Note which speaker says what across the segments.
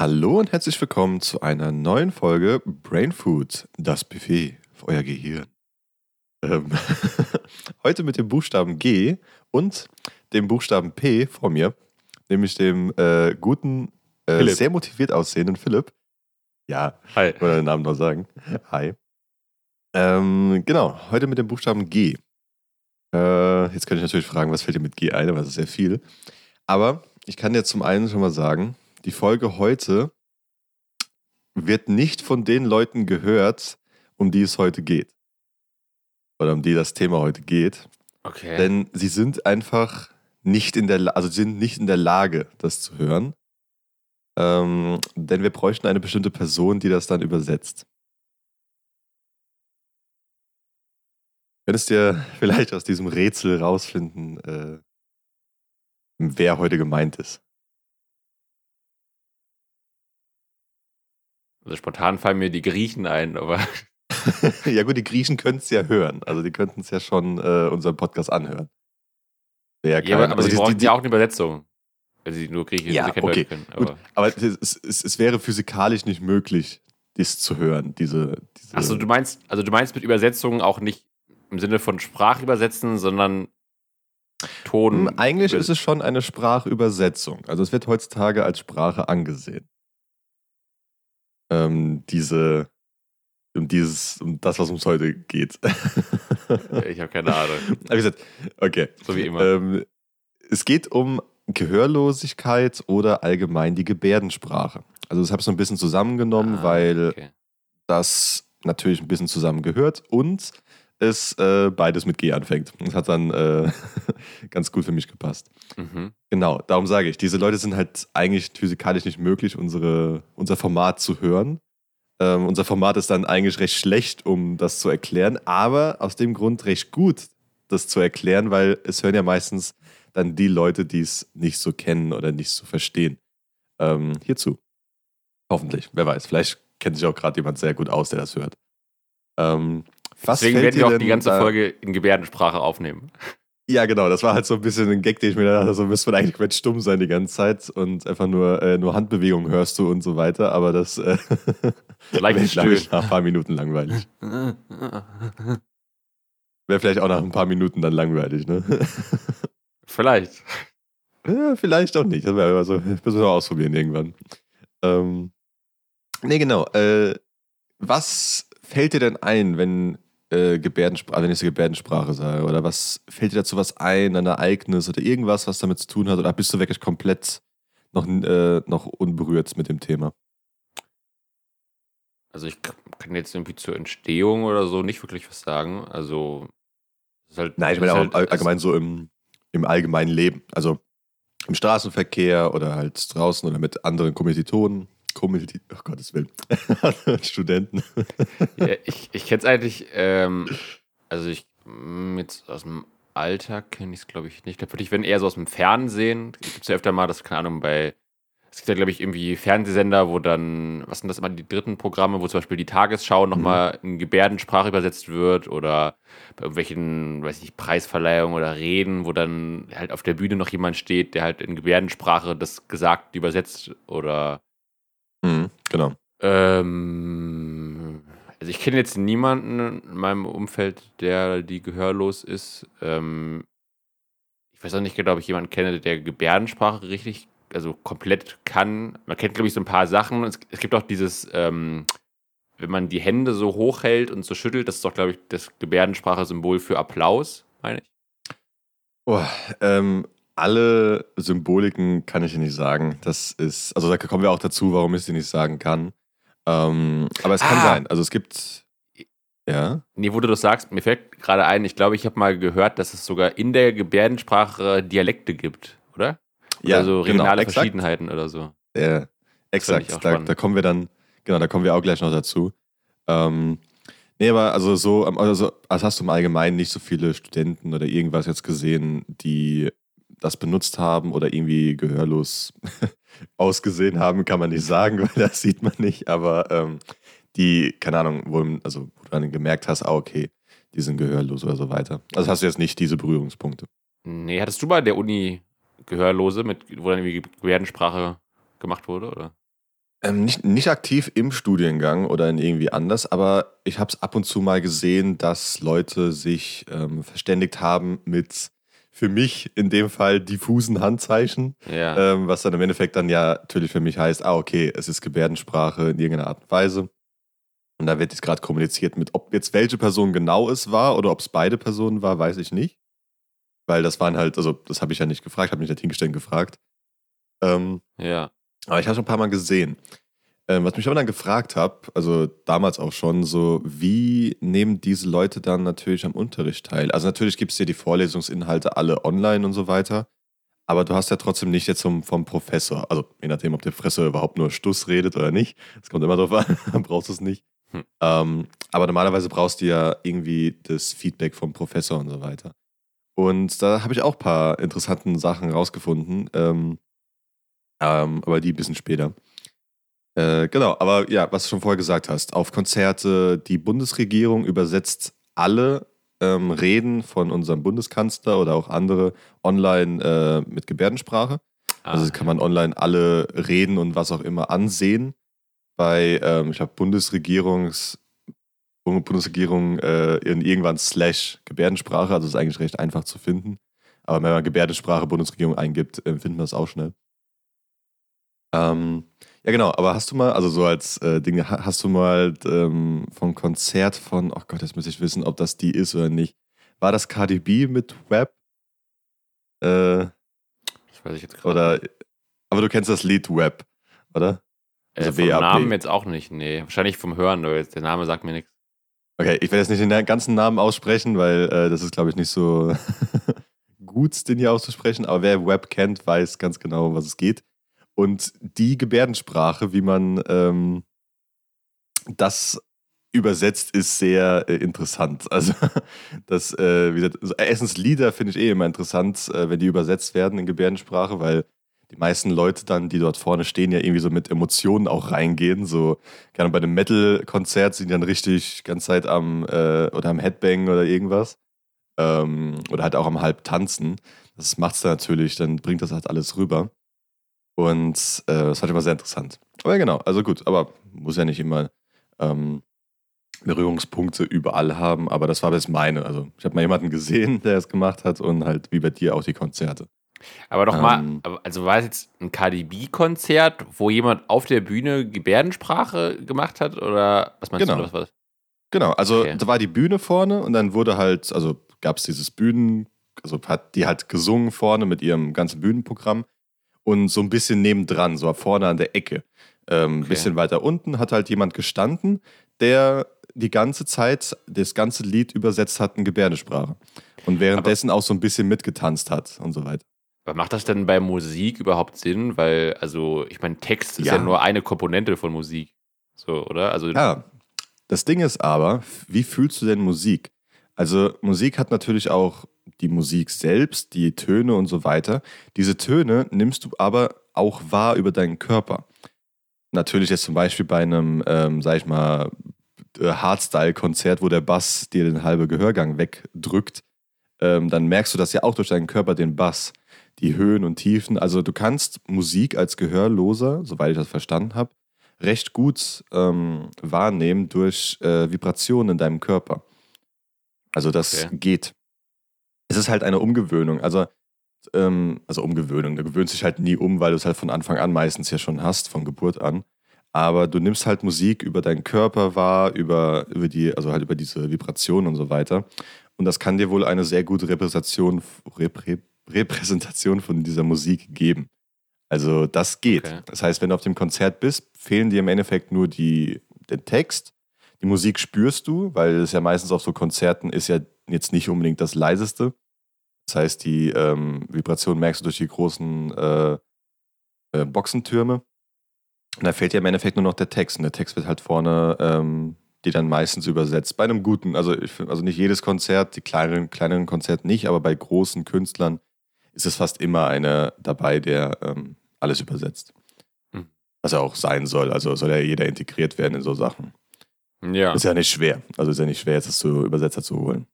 Speaker 1: Hallo und herzlich willkommen zu einer neuen Folge Brain Food, das Buffet für euer Gehirn. Ähm, heute mit dem Buchstaben G und dem Buchstaben P vor mir, nämlich dem äh, guten, äh,
Speaker 2: Philipp.
Speaker 1: sehr motiviert aussehenden Philipp. Ja,
Speaker 2: Hi.
Speaker 1: ich wollte den Namen noch sagen. Hi. Ähm, genau, heute mit dem Buchstaben G. Äh, jetzt könnte ich natürlich fragen, was fällt dir mit G ein, aber das ist sehr viel. Aber ich kann dir zum einen schon mal sagen, die Folge heute wird nicht von den Leuten gehört, um die es heute geht. Oder um die das Thema heute geht.
Speaker 2: Okay.
Speaker 1: Denn sie sind einfach nicht in der, also sind nicht in der Lage, das zu hören. Ähm, denn wir bräuchten eine bestimmte Person, die das dann übersetzt. Könntest dir vielleicht aus diesem Rätsel rausfinden, äh, wer heute gemeint ist?
Speaker 2: Also spontan fallen mir die Griechen ein, aber
Speaker 1: ja gut, die Griechen können es ja hören. Also die könnten es ja schon äh, unseren Podcast anhören. Wäre
Speaker 2: ja, aber, aber
Speaker 1: also
Speaker 2: sie
Speaker 1: die-
Speaker 2: brauchen
Speaker 1: die-
Speaker 2: ja auch eine Übersetzung. Wenn sie nur Griechisch
Speaker 1: Ja,
Speaker 2: sie
Speaker 1: okay,
Speaker 2: können.
Speaker 1: Gut,
Speaker 2: Aber,
Speaker 1: aber es, es, es, wäre physikalisch nicht möglich, das zu hören, diese. diese
Speaker 2: achso, du meinst, also du meinst mit Übersetzung auch nicht im Sinne von Sprachübersetzen, sondern Ton.
Speaker 1: Hm, Eigentlich ist es schon eine Sprachübersetzung. Also es wird heutzutage als Sprache angesehen. Ähm, diese, um dieses, um das, was uns heute geht.
Speaker 2: Ich habe keine Ahnung.
Speaker 1: Aber wie gesagt, okay.
Speaker 2: So wie immer.
Speaker 1: Ähm, es geht um Gehörlosigkeit oder allgemein die Gebärdensprache. Also das habe ich so ein bisschen zusammengenommen,
Speaker 2: Ah,
Speaker 1: weil
Speaker 2: okay.
Speaker 1: das natürlich ein bisschen zusammengehört und es äh, beides mit G anfängt. Das hat dann äh, ganz gut für mich gepasst.
Speaker 2: Mhm.
Speaker 1: Genau, darum sage ich, diese Leute sind halt eigentlich physikalisch nicht möglich, unsere, unser Format zu hören. Ähm, unser Format ist dann eigentlich recht schlecht, um das zu erklären, aber aus dem Grund recht gut, das zu erklären, weil es hören ja meistens dann die Leute, die es nicht so kennen oder nicht so verstehen. Ähm, hierzu. Hoffentlich, wer weiß. Vielleicht kennt sich auch gerade jemand sehr gut aus, der das hört. Ähm, was
Speaker 2: Deswegen werden wir auch die ganze
Speaker 1: da-
Speaker 2: Folge in Gebärdensprache aufnehmen.
Speaker 1: ja, genau, das war halt so ein bisschen ein Gag, den ich mir dachte, so müsste man eigentlich komplett stumm sein die ganze Zeit und einfach nur, äh, nur Handbewegungen hörst du und so weiter, aber das äh,
Speaker 2: Leicht
Speaker 1: wäre, glaube ich,
Speaker 2: stöhnen.
Speaker 1: nach ein paar Minuten langweilig. Wäre vielleicht auch nach ein paar Minuten dann langweilig, ne?
Speaker 2: Vielleicht.
Speaker 1: ja, vielleicht auch nicht, das wäre aber so, müssen wir ausprobieren irgendwann. Ähm, nee, genau, äh, was fällt dir denn ein, wenn äh, Gebärdensprache, wenn ich so Gebärdensprache sage, oder was fällt dir dazu was ein, ein Ereignis oder irgendwas, was damit zu tun hat, oder bist du wirklich komplett noch, äh, noch unberührt mit dem Thema?
Speaker 2: Also ich kann jetzt irgendwie zur Entstehung oder so nicht wirklich was sagen. Also es ist halt,
Speaker 1: Nein, ich meine auch
Speaker 2: halt,
Speaker 1: all- allgemein so im, im allgemeinen Leben, also im Straßenverkehr oder halt draußen oder mit anderen Kommilitonen, Kommilitonen, oh Gottes Willen, Studenten.
Speaker 2: Ja, ich ich kenne es eigentlich, ähm, also ich, mm, jetzt aus dem Alltag kenne ich es, glaube ich, nicht. Ich glaube wirklich, wenn eher so aus dem Fernsehen, gibt es ja öfter mal, das, keine Ahnung, bei, es gibt ja, glaube ich, irgendwie Fernsehsender, wo dann, was sind das immer, die dritten Programme, wo zum Beispiel die Tagesschau nochmal in Gebärdensprache übersetzt wird oder bei irgendwelchen, weiß ich nicht, Preisverleihungen oder Reden, wo dann halt auf der Bühne noch jemand steht, der halt in Gebärdensprache das Gesagte übersetzt oder
Speaker 1: Mhm, genau.
Speaker 2: ähm, also ich kenne jetzt niemanden in meinem Umfeld, der die gehörlos ist. Ähm, ich weiß auch nicht genau, ob ich jemanden kenne, der Gebärdensprache richtig, also komplett kann. Man kennt, glaube ich, so ein paar Sachen. Es, es gibt auch dieses, ähm, wenn man die Hände so hochhält und so schüttelt, das ist doch, glaube ich, das Gebärdensprache-Symbol für Applaus, meine ich.
Speaker 1: Oh, ähm, alle Symboliken kann ich dir nicht sagen. Das ist, also da kommen wir auch dazu, warum ich sie nicht sagen kann. Ähm, aber es kann
Speaker 2: Ah.
Speaker 1: sein. Also es gibt, ja.
Speaker 2: Nee, wo du das sagst, mir fällt gerade ein, ich glaube, ich habe mal gehört, dass es sogar in der Gebärdensprache Dialekte gibt, oder? Oder
Speaker 1: Ja,
Speaker 2: so
Speaker 1: genau,
Speaker 2: regionale
Speaker 1: exakt.
Speaker 2: Verschiedenheiten oder so. Ich
Speaker 1: exakt, da, da kommen wir dann, genau, da kommen wir auch gleich noch dazu. Ähm, nee, aber also so, also, also hast du im Allgemeinen nicht so viele Studenten oder irgendwas jetzt gesehen, die das benutzt haben oder irgendwie gehörlos ausgesehen haben, kann man nicht sagen, weil das sieht man nicht, aber ähm, die, keine Ahnung, wo, also, wo du dann gemerkt hast, ah, okay, die sind gehörlos oder so weiter. Also hast du jetzt nicht diese Berührungspunkte.
Speaker 2: Nee, hattest du bei der Uni Gehörlose, mit, wo dann irgendwie Gebärdensprache gemacht wurde, oder?
Speaker 1: Ähm, nicht, nicht aktiv im Studiengang oder in irgendwie anders, aber ich habe es ab und zu mal gesehen, dass Leute sich ähm, verständigt haben mit für mich in dem Fall diffusen Handzeichen,
Speaker 2: Ja.
Speaker 1: ähm, was dann im Endeffekt dann ja natürlich für mich heißt, ah okay, es ist Gebärdensprache in irgendeiner Art und Weise. Und da wird jetzt gerade kommuniziert mit, ob jetzt welche Person genau es war oder ob es beide Personen war, weiß ich nicht. Weil das waren halt, also das habe ich ja nicht gefragt, habe mich nicht hingestellt gefragt. Ähm,
Speaker 2: Ja.
Speaker 1: aber ich habe schon ein paar Mal gesehen. Ähm, was mich aber dann gefragt habe, also damals auch schon, so wie nehmen diese Leute dann natürlich am Unterricht teil? Also natürlich gibt es dir die Vorlesungsinhalte alle online und so weiter, aber du hast ja trotzdem nicht jetzt vom, vom Professor, also je nachdem, ob der Professor überhaupt nur Stuss redet oder nicht, das kommt immer drauf an, dann brauchst du es nicht.
Speaker 2: Hm.
Speaker 1: Ähm, aber normalerweise brauchst du ja irgendwie das Feedback vom Professor und so weiter. Und da habe ich auch ein paar interessanten Sachen rausgefunden. Ähm, ähm, aber die ein bisschen später. Äh, genau, aber ja, was du schon vorher gesagt hast, auf Konzerte, die Bundesregierung übersetzt alle ähm, Reden von unserem Bundeskanzler oder auch andere online äh, mit Gebärdensprache. Also
Speaker 2: Ah,
Speaker 1: kann man online alle Reden und was auch immer ansehen. Bei, ähm, ich glaube, Bundesregierungs Bundesregierung äh, in irgendwann slash Gebärdensprache, also ist eigentlich recht einfach zu finden. Aber wenn man Gebärdensprache Bundesregierung eingibt, äh, findet man das auch schnell. Ähm, ja, genau, aber hast du mal, also so als äh, Ding, ha- hast du mal ähm, vom Konzert von, oh Gott, jetzt muss ich wissen, ob das die ist oder nicht. War das Cardi B mit Web? Äh,
Speaker 2: das weiß ich jetzt gerade.
Speaker 1: oder, aber du kennst das Lied Web, oder?
Speaker 2: Äh,
Speaker 1: also
Speaker 2: vom
Speaker 1: WAP.
Speaker 2: Namen jetzt auch nicht, nee. Wahrscheinlich vom Hören, jetzt der Name sagt mir nichts.
Speaker 1: Okay, ich werde jetzt nicht den ganzen Namen aussprechen, weil äh, das ist, glaube ich, nicht so gut, den hier auszusprechen. Aber wer Web kennt, weiß ganz genau, um was es geht. Und die Gebärdensprache, wie man ähm, das übersetzt, ist sehr äh, interessant. Also, das, äh, wie gesagt, also erstens Lieder finde ich eh immer interessant, äh, wenn die übersetzt werden in Gebärdensprache, weil die meisten Leute dann, die dort vorne stehen, ja irgendwie so mit Emotionen auch reingehen. So, gerne bei einem Metal-Konzert sind die dann richtig ganz Zeit am äh, oder am Headbang oder irgendwas. Ähm, oder halt auch am halb tanzen. Das macht's dann natürlich, dann bringt das halt alles rüber. Und äh, das fand ich immer sehr interessant. Aber ja, genau, also gut, aber muss ja nicht immer ähm, Berührungspunkte überall haben, aber das war bis meine. Also ich habe mal jemanden gesehen, der es gemacht hat und halt wie bei dir auch die Konzerte.
Speaker 2: Aber doch
Speaker 1: Ähm.
Speaker 2: mal, aber- also war es jetzt ein KDB-Konzert, wo jemand auf der Bühne Gebärdensprache gemacht hat? Oder was meinst
Speaker 1: Genau.
Speaker 2: du? Was war das?
Speaker 1: Genau, also
Speaker 2: Okay.
Speaker 1: da war die Bühne vorne und dann wurde halt, also gab es dieses Bühnen, also hat die halt gesungen vorne mit ihrem ganzen Bühnenprogramm und so ein bisschen nebendran, so vorne an der Ecke. Ähm, Ein
Speaker 2: Okay.
Speaker 1: bisschen weiter unten hat halt jemand gestanden, der die ganze Zeit das ganze Lied übersetzt hat in Gebärdensprache. Und währenddessen auch so ein bisschen mitgetanzt hat und so weiter.
Speaker 2: Aber macht das denn bei Musik überhaupt Sinn? Weil, also, ich meine, Text ist ja.
Speaker 1: Ja.
Speaker 2: nur eine Komponente von Musik. So, oder? Also,
Speaker 1: Ja, das Ding ist aber, wie fühlst du denn Musik? Also Musik hat natürlich auch die Musik selbst, die Töne und so weiter. Diese Töne nimmst du aber auch wahr über deinen Körper. Natürlich jetzt zum Beispiel bei einem, ähm, sag ich mal, äh, Hardstyle-Konzert, wo der Bass dir den halben Gehörgang wegdrückt, ähm, dann merkst du das ja auch durch deinen Körper, den Bass, die Höhen und Tiefen. Also du kannst Musik als Gehörloser, soweit ich das verstanden habe, recht gut ähm, wahrnehmen durch äh, Vibrationen in deinem Körper. Also das
Speaker 2: Okay.
Speaker 1: geht. Es ist halt eine Umgewöhnung. Also, ähm, also Umgewöhnung. Du gewöhnst dich halt nie um, weil du es halt von Anfang an meistens ja schon hast, von Geburt an. Aber du nimmst halt Musik über deinen Körper wahr, über, über die, also halt über diese Vibrationen und so weiter. Und das kann dir wohl eine sehr gute Repräsentation, Reprä, Repräsentation von dieser Musik geben. Also das geht.
Speaker 2: Okay.
Speaker 1: Das heißt, wenn du auf dem Konzert bist, fehlen dir im Endeffekt nur die, den Text. Die Musik spürst du, weil es ja meistens auf so Konzerten ist ja jetzt nicht unbedingt das leiseste. Das heißt, die ähm, Vibration merkst du durch die großen äh, äh, Boxentürme. Und da fehlt ja im Endeffekt nur noch der Text. Und der Text wird halt vorne, ähm, die dann meistens übersetzt. Bei einem guten, also, ich, also nicht jedes Konzert, die kleineren, kleineren Konzerte nicht, aber bei großen Künstlern ist es fast immer einer dabei, der ähm, alles übersetzt.
Speaker 2: Hm.
Speaker 1: Was ja auch sein soll. Also soll ja jeder integriert werden in so Sachen.
Speaker 2: Ja.
Speaker 1: Ist ja nicht schwer. Also ist ja nicht schwer, jetzt das zu Übersetzer zu holen.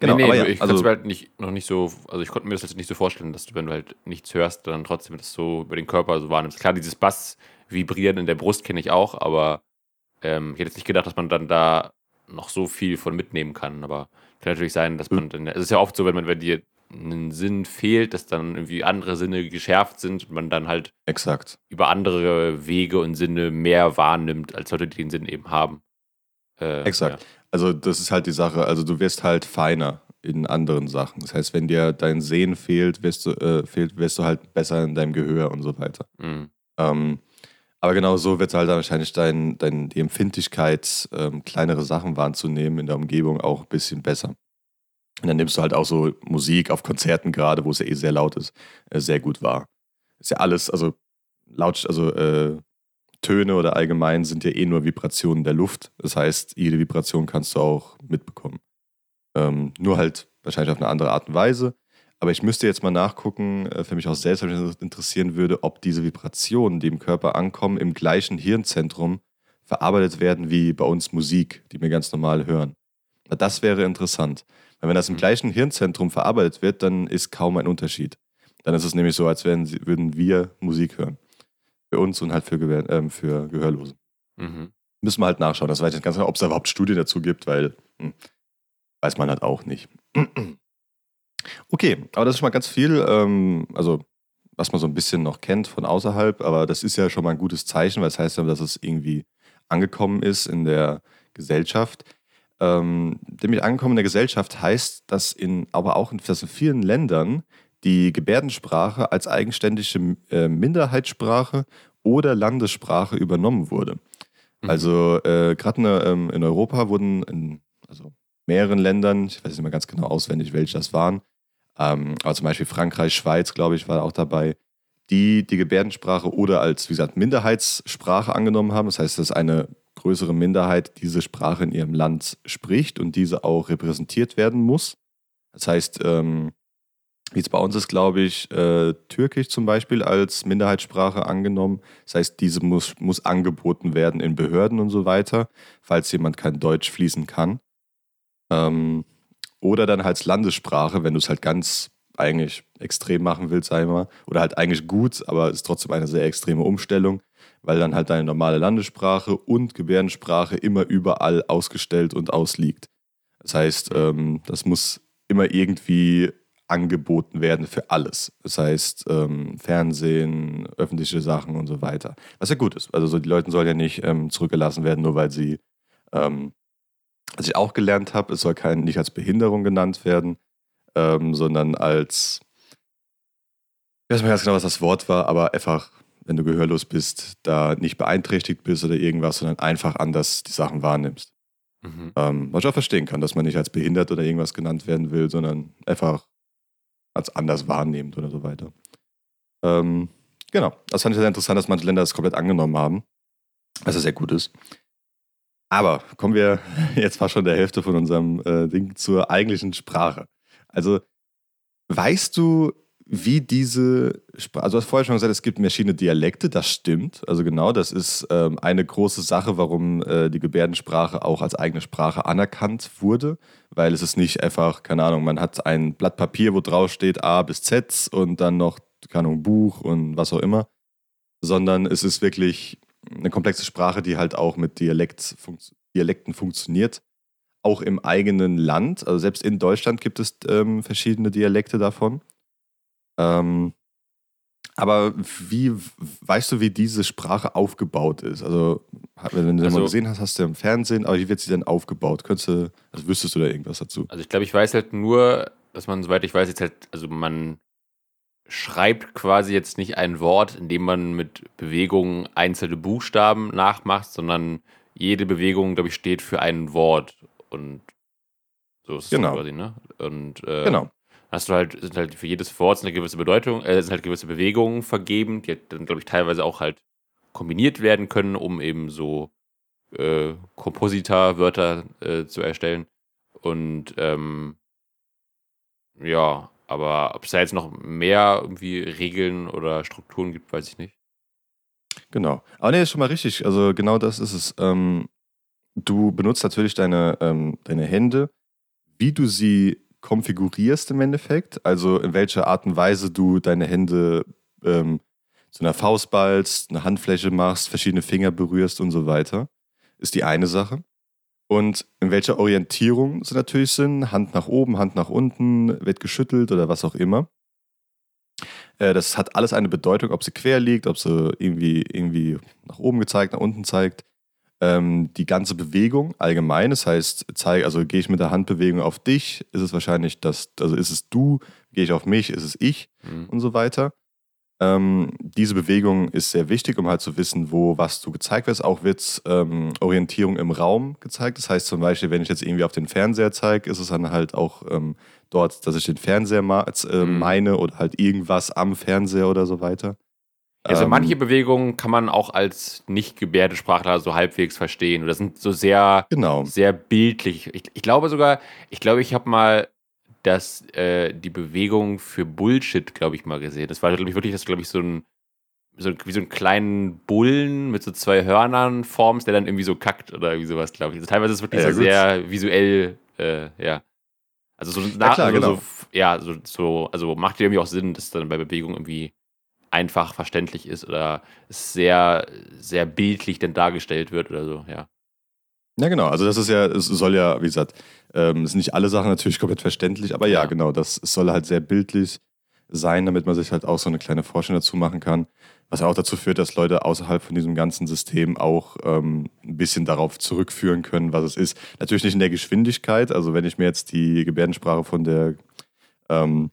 Speaker 1: Genau,
Speaker 2: nee, nee,
Speaker 1: aber ja,
Speaker 2: ich
Speaker 1: also-
Speaker 2: konnte mir halt nicht, noch nicht so, also ich konnte mir das jetzt nicht so vorstellen, dass du, wenn du halt nichts hörst, dann trotzdem das so über den Körper so wahrnimmst. Klar, dieses Bass Vibrieren in der Brust kenne ich auch, aber ähm, ich hätte jetzt nicht gedacht, dass man dann da noch so viel von mitnehmen kann. Aber kann natürlich sein, dass man dann. Es ist ja oft so, wenn man, wenn dir ein Sinn fehlt, dass dann irgendwie andere Sinne geschärft sind und man dann halt
Speaker 1: Exakt.
Speaker 2: über andere Wege und Sinne mehr wahrnimmt, als Leute, die den Sinn eben haben.
Speaker 1: Äh, Exakt. Ja. Also das ist halt die Sache. Also du wirst halt feiner in anderen Sachen. Das heißt, wenn dir dein Sehen fehlt, wirst du, äh, fehlt, wirst du halt besser in deinem Gehör und so weiter. Mhm. Ähm, aber genau so wird halt dann wahrscheinlich dein, dein, die Empfindlichkeit, ähm, kleinere Sachen wahrzunehmen in der Umgebung auch ein bisschen besser. Und dann nimmst du halt auch so Musik auf Konzerten gerade, wo es ja eh sehr laut ist, äh, sehr gut wahr. Ist ja alles, also laut, also äh, Töne oder allgemein sind ja eh nur Vibrationen der Luft. Das heißt, jede Vibration kannst du auch mitbekommen. Ähm, nur halt wahrscheinlich auf eine andere Art und Weise. Aber ich müsste jetzt mal nachgucken, äh, für mich auch selbst interessieren würde, ob diese Vibrationen, die im Körper ankommen, im gleichen Hirnzentrum verarbeitet werden wie bei uns Musik, die wir ganz normal hören. Das wäre interessant. Weil wenn das im mhm. gleichen Hirnzentrum verarbeitet wird, dann ist kaum ein Unterschied. Dann ist es nämlich so, als wären, würden wir Musik hören. Für uns und halt für, Gehör, äh, für Gehörlose. Mhm. Müssen wir halt nachschauen. Das weiß ich nicht ganz genau, ob es da überhaupt Studien dazu gibt, weil hm, weiß man halt auch nicht. Okay, aber das ist schon mal ganz viel, ähm, also was man so ein bisschen noch kennt von außerhalb, aber das ist ja schon mal ein gutes Zeichen, weil es das heißt ja, dass es irgendwie angekommen ist in der Gesellschaft. Ähm, nämlich angekommen in der Gesellschaft heißt, dass in, aber auch in, dass in vielen Ländern die Gebärdensprache als eigenständige äh, Minderheitssprache oder Landessprache übernommen wurde. Mhm. Also äh, gerade in, ähm, in, Europa wurden in also mehreren Ländern, ich weiß nicht mehr ganz genau auswendig, welche das waren, ähm, aber zum Beispiel Frankreich, Schweiz, glaube ich, war auch dabei, die die Gebärdensprache oder als, wie gesagt, Minderheitssprache angenommen haben. Das heißt, dass eine größere Minderheit diese Sprache in ihrem Land spricht und diese auch repräsentiert werden muss. Das heißt, ähm, wie es bei uns ist, glaube ich, äh, Türkisch zum Beispiel als Minderheitssprache angenommen. Das heißt, diese muss, muss angeboten werden in Behörden und so weiter, falls jemand kein Deutsch fließen kann. Ähm, oder dann als Landessprache, wenn du es halt ganz eigentlich extrem machen willst, sag ich mal. Oder halt eigentlich gut, aber es ist trotzdem eine sehr extreme Umstellung, weil dann halt deine normale Landessprache und Gebärdensprache immer überall ausgestellt und ausliegt. Das heißt, ähm, das muss immer irgendwie angeboten werden für alles. Das heißt, ähm, Fernsehen, öffentliche Sachen und so weiter. Was ja gut ist. Also so, die Leute sollen ja nicht ähm, zurückgelassen werden, nur weil sie ähm, was ich auch gelernt habe, es soll kein, nicht als Behinderung genannt werden, ähm, sondern als, ich weiß nicht ganz genau, was das Wort war, aber einfach, wenn du gehörlos bist, da nicht beeinträchtigt bist oder irgendwas, sondern einfach anders die Sachen wahrnimmst. Mhm. Ähm, was ich auch verstehen kann, dass man nicht als behindert oder irgendwas genannt werden will, sondern einfach als anders wahrnehmend oder so weiter. Ähm, genau, das fand ich sehr interessant, dass manche Länder das komplett angenommen haben, was ja sehr gut ist. Aber kommen wir jetzt fast schon der Hälfte von unserem äh, Ding zur eigentlichen Sprache. Also, weißt du, wie diese Sprache, also du hast vorher schon gesagt, es gibt verschiedene Dialekte, das stimmt. Also genau, das ist ähm, eine große Sache, warum äh, die Gebärdensprache auch als eigene Sprache anerkannt wurde, weil es ist nicht einfach, keine Ahnung, man hat ein Blatt Papier, wo drauf steht A bis Z und dann noch, keine Ahnung, Buch und was auch immer, sondern es ist wirklich eine komplexe Sprache, die halt auch mit Dialekt funkt, Dialekten funktioniert. Auch im eigenen Land, also selbst in Deutschland gibt es ähm, verschiedene Dialekte davon. Ähm, aber wie weißt du, wie diese Sprache aufgebaut ist? Also, wenn du also, mal gesehen hast, hast du im Fernsehen, aber wie wird sie denn aufgebaut? Könntest du, also wüsstest du da irgendwas dazu?
Speaker 2: Also ich glaube, ich weiß halt nur, dass man, soweit ich weiß, jetzt halt, also man schreibt quasi jetzt nicht ein Wort, indem man mit Bewegungen einzelne Buchstaben nachmacht, sondern jede Bewegung, glaube ich, steht für ein Wort. Und so ist es
Speaker 1: genau.
Speaker 2: quasi, ne? Und äh,
Speaker 1: genau.
Speaker 2: Hast du halt, sind halt für jedes Wort eine gewisse Bedeutung, äh, sind halt gewisse Bewegungen vergeben, die dann, glaube ich, teilweise auch halt kombiniert werden können, um eben so äh, Kompositor-Wörter äh, zu erstellen. Und ähm, ja, aber ob es da jetzt noch mehr irgendwie Regeln oder Strukturen gibt, weiß ich nicht.
Speaker 1: Genau. Aber nee, ist schon mal richtig. Also genau das ist es. Ähm, du benutzt natürlich deine, ähm, deine Hände, wie du sie konfigurierst im Endeffekt. Also in welcher Art und Weise du deine Hände ähm, zu einer Faust ballst, eine Handfläche machst, verschiedene Finger berührst und so weiter, ist die eine Sache. Und in welcher Orientierung sie natürlich sind, Hand nach oben, Hand nach unten, wird geschüttelt oder was auch immer. Äh, das hat alles eine Bedeutung, ob sie quer liegt, ob sie irgendwie, irgendwie nach oben gezeigt, nach unten zeigt. Ähm, die ganze Bewegung allgemein, das heißt, zeige, also gehe ich mit der Handbewegung auf dich, ist es wahrscheinlich das, also ist es du, gehe ich auf mich, ist es ich mhm. und so weiter. Ähm, diese Bewegung ist sehr wichtig, um halt zu wissen, wo was du gezeigt wirst. Auch wird ähm, Orientierung im Raum gezeigt. Das heißt zum Beispiel, wenn ich jetzt irgendwie auf den Fernseher zeige, ist es dann halt auch ähm, dort, dass ich den Fernseher äh, mhm. meine oder halt irgendwas am Fernseher oder so weiter.
Speaker 2: Also ähm, manche Bewegungen kann man auch als Nicht-Gebärdensprachler so halbwegs verstehen. Oder sind so sehr,
Speaker 1: genau.
Speaker 2: sehr bildlich. Ich, ich glaube sogar, ich glaube, ich habe mal dass äh, die Bewegung für Bullshit, glaube ich, mal gesehen. Das war, glaube ich, wirklich, das glaube ich, so ein, so, wie so einen kleinen Bullen mit so zwei Hörnern formst, der dann irgendwie so kackt oder irgendwie sowas, glaube ich. Also teilweise ist es wirklich ja, so gut. sehr visuell, äh, ja. Also so,
Speaker 1: ja, klar,
Speaker 2: also
Speaker 1: genau.
Speaker 2: so, ja, so, so, also macht irgendwie auch Sinn, dass dann bei Bewegung irgendwie einfach verständlich ist oder sehr, sehr bildlich denn dargestellt wird oder so, ja.
Speaker 1: Ja, genau. Also das ist ja, es soll ja, wie gesagt, ähm, sind nicht alle Sachen natürlich komplett verständlich, aber ja, ja, genau, das soll halt sehr bildlich sein, damit man sich halt auch so eine kleine Vorstellung dazu machen kann. Was auch dazu führt, dass Leute außerhalb von diesem ganzen System auch ähm, ein bisschen darauf zurückführen können, was es ist. Natürlich nicht in der Geschwindigkeit. Also wenn ich mir jetzt die Gebärdensprache von der ähm,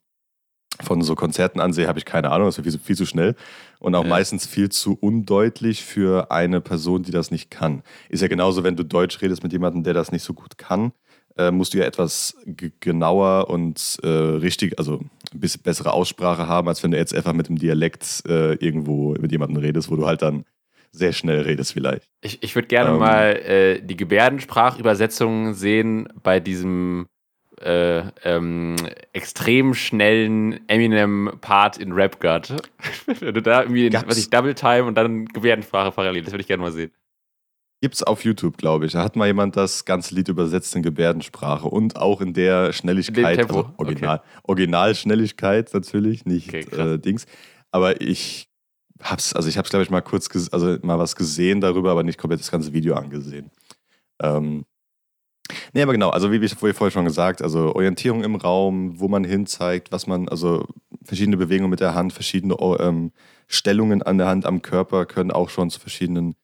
Speaker 1: von so Konzerten ansehe, habe ich keine Ahnung, das ist viel, viel zu schnell und auch ja. meistens viel zu undeutlich für eine Person, die das nicht kann. Ist ja genauso, wenn du Deutsch redest mit jemandem, der das nicht so gut kann, äh, musst du ja etwas genauer und äh, richtig, also ein bisschen bessere Aussprache haben, als wenn du jetzt einfach mit dem Dialekt äh, irgendwo mit jemandem redest, wo du halt dann sehr schnell redest vielleicht.
Speaker 2: Ich, ich würde gerne ähm, mal äh, die Gebärdensprachübersetzung sehen bei diesem äh, ähm, extrem schnellen Eminem-Part in Rap God. Wenn du da irgendwie, Gab's? was ich, Double Time und dann Gebärdensprache parallel, das würde ich gerne mal sehen.
Speaker 1: Gibt's auf YouTube, glaube ich. Da hat mal jemand das ganze Lied übersetzt in Gebärdensprache und auch in der Schnelligkeit, in also Original, okay. Originalschnelligkeit natürlich, nicht okay, äh, Dings. Aber ich hab's, also ich hab's, glaube ich, mal kurz, also mal was gesehen darüber, aber nicht komplett das ganze Video angesehen. Ähm, Nee, aber genau, also wie ich vorher schon gesagt, also Orientierung im Raum, wo man hinzeigt, was man, also verschiedene Bewegungen mit der Hand, verschiedene ähm, Stellungen an der Hand am Körper können auch schon zu verschiedenen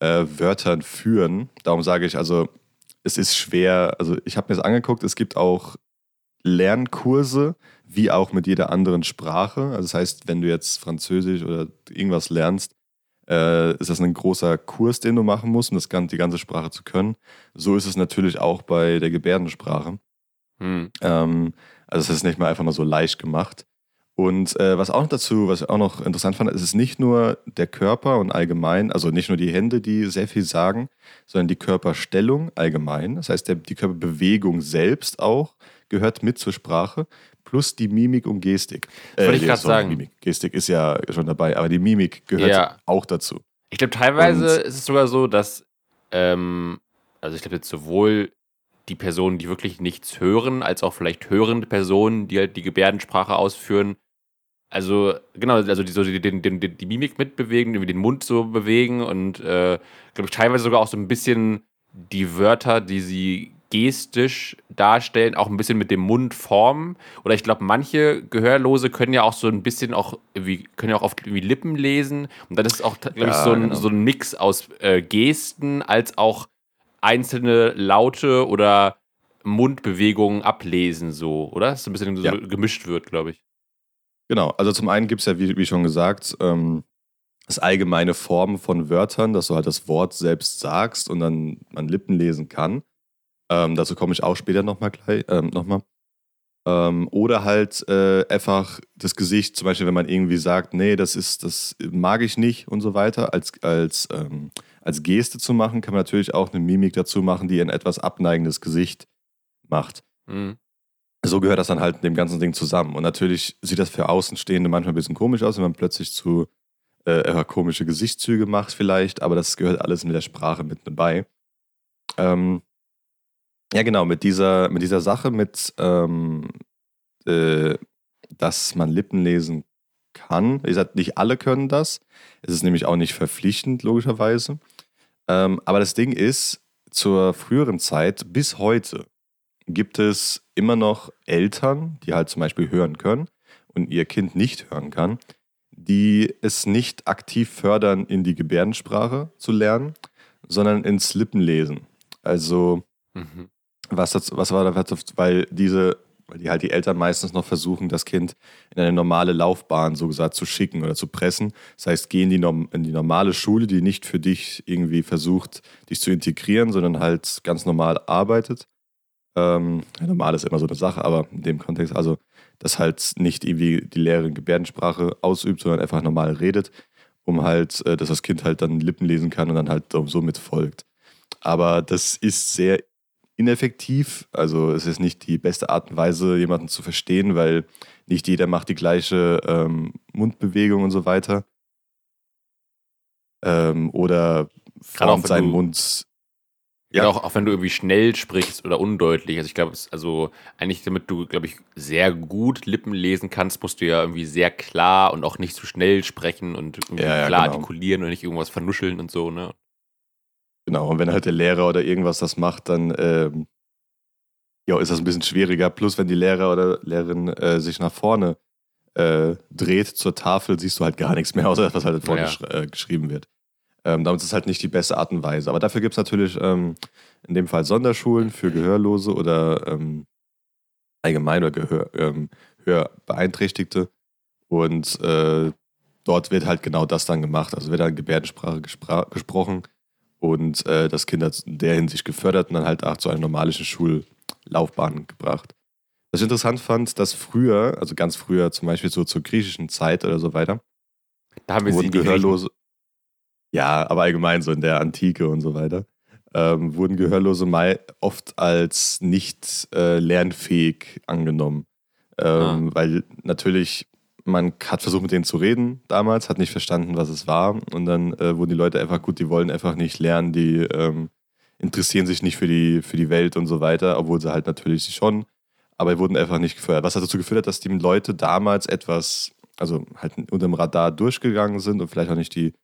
Speaker 1: äh, Wörtern führen. Darum sage ich, also es ist schwer, also ich habe mir das angeguckt, es gibt auch Lernkurse, wie auch mit jeder anderen Sprache. Also das heißt, wenn du jetzt Französisch oder irgendwas lernst, äh, ist das ein großer Kurs, den du machen musst, um das, die ganze Sprache zu können. So ist es natürlich auch bei der Gebärdensprache. Hm. Ähm, also es ist nicht mal einfach mal so leicht gemacht. Und äh, was auch noch dazu, was ich auch noch interessant fand, ist es nicht nur der Körper und allgemein, also nicht nur die Hände, die sehr viel sagen, sondern die Körperstellung allgemein. Das heißt, der, die Körperbewegung selbst auch gehört mit zur Sprache plus die Mimik und Gestik.
Speaker 2: Das wollte äh, ich gerade sagen.
Speaker 1: Mimik. Gestik ist ja schon dabei, aber die Mimik gehört ja. auch dazu.
Speaker 2: Ich glaube, teilweise und ist es sogar so, dass, ähm, also ich glaube jetzt sowohl die Personen, die wirklich nichts hören, als auch vielleicht hörende Personen, die halt die Gebärdensprache ausführen, also genau, also die, so die, die, die, die Mimik mitbewegen, irgendwie den Mund so bewegen und äh, glaube ich teilweise sogar auch so ein bisschen die Wörter, die sie gestisch darstellen, auch ein bisschen mit dem Mund formen. Oder ich glaube, manche Gehörlose können ja auch so ein bisschen auch können ja auch oft irgendwie Lippen lesen. Und dann ist es auch, glaube ja, ich, so ein, genau. so ein Mix aus äh, Gesten als auch einzelne Laute oder Mundbewegungen ablesen, so, oder? Dass es ein bisschen so ja. gemischt wird, glaube ich.
Speaker 1: Genau, also zum einen gibt es ja, wie, wie, schon gesagt, ähm, das allgemeine Formen von Wörtern, dass du halt das Wort selbst sagst und dann man Lippen lesen kann. Ähm, dazu komme ich auch später nochmal gleich, ähm, nochmal. Ähm, oder halt äh, einfach das Gesicht, zum Beispiel, wenn man irgendwie sagt, nee, das ist, das mag ich nicht und so weiter, als, als, ähm, als Geste zu machen, kann man natürlich auch eine Mimik dazu machen, die ein etwas abneigendes Gesicht macht. Mhm. So gehört das dann halt dem ganzen Ding zusammen. Und natürlich sieht das für Außenstehende manchmal ein bisschen komisch aus, wenn man plötzlich zu äh, komische Gesichtszüge macht, vielleicht, aber das gehört alles mit der Sprache mit dabei. Ähm, ja, genau, mit dieser, mit dieser Sache, mit, ähm, äh, dass man Lippen lesen kann. Wie gesagt, nicht alle können das. Es ist nämlich auch nicht verpflichtend, logischerweise. Ähm, aber das Ding ist, zur früheren Zeit bis heute gibt es immer noch Eltern, die halt zum Beispiel hören können und ihr Kind nicht hören kann, die es nicht aktiv fördern, in die Gebärdensprache zu lernen, sondern ins Lippenlesen. Also, mhm. Was, das, was war da, weil diese weil die halt die Eltern meistens noch versuchen, das Kind in eine normale Laufbahn so gesagt zu schicken oder zu pressen. Das heißt, geh in die, in die normale Schule, die nicht für dich irgendwie versucht, dich zu integrieren, sondern halt ganz normal arbeitet. Ähm, normal ist immer so eine Sache, aber in dem Kontext, also dass halt nicht irgendwie die Lehrerin Gebärdensprache ausübt, sondern einfach normal redet, um halt, äh, dass das Kind halt dann Lippen lesen kann und dann halt somit folgt. Aber das ist sehr ineffektiv. Also es ist nicht die beste Art und Weise, jemanden zu verstehen, weil nicht jeder macht die gleiche ähm, Mundbewegung und so weiter. Ähm, oder formt seinen Mund.
Speaker 2: Ja, auch, auch wenn du irgendwie schnell sprichst oder undeutlich. Also ich glaube, also eigentlich, damit du, glaube ich, sehr gut Lippen lesen kannst, musst du ja irgendwie sehr klar und auch nicht zu schnell sprechen und ja, ja, klar genau. artikulieren und nicht irgendwas vernuscheln und so, ne?
Speaker 1: Genau, und wenn halt der Lehrer oder irgendwas das macht, dann ähm, ja, ist das ein bisschen schwieriger. Plus, wenn die Lehrer oder Lehrerin äh, sich nach vorne äh, dreht zur Tafel, siehst du halt gar nichts mehr, außer das, was halt vorne ja. äh, geschrieben wird. Ähm, damit ist es halt nicht die beste Art und Weise. Aber dafür gibt es natürlich ähm, in dem Fall Sonderschulen für Gehörlose oder ähm, allgemein oder Gehör, ähm, Hörbeeinträchtigte. Und äh, dort wird halt genau das dann gemacht. Also wird dann Gebärdensprache gesprochen und äh, das Kinder in der Hinsicht gefördert und dann halt auch zu einer normalen Schullaufbahn gebracht. Was ich interessant fand, dass früher, also ganz früher, zum Beispiel so zur griechischen Zeit oder so weiter,
Speaker 2: da haben wir wurden
Speaker 1: Gehörlose. Ja, aber allgemein so in der Antike und so weiter, ähm, wurden Gehörlose mal oft als nicht äh, lernfähig angenommen. Ähm, ah. Weil natürlich man hat versucht, mit denen zu reden damals, hat nicht verstanden, was es war. Und dann äh, wurden die Leute einfach gut, die wollen einfach nicht lernen, die ähm, interessieren sich nicht für die, für die Welt und so weiter, obwohl sie halt natürlich schon, aber wurden einfach nicht gefördert. Was dazu geführt hat, dass die Leute damals etwas, also halt unter dem Radar durchgegangen sind und vielleicht auch nicht die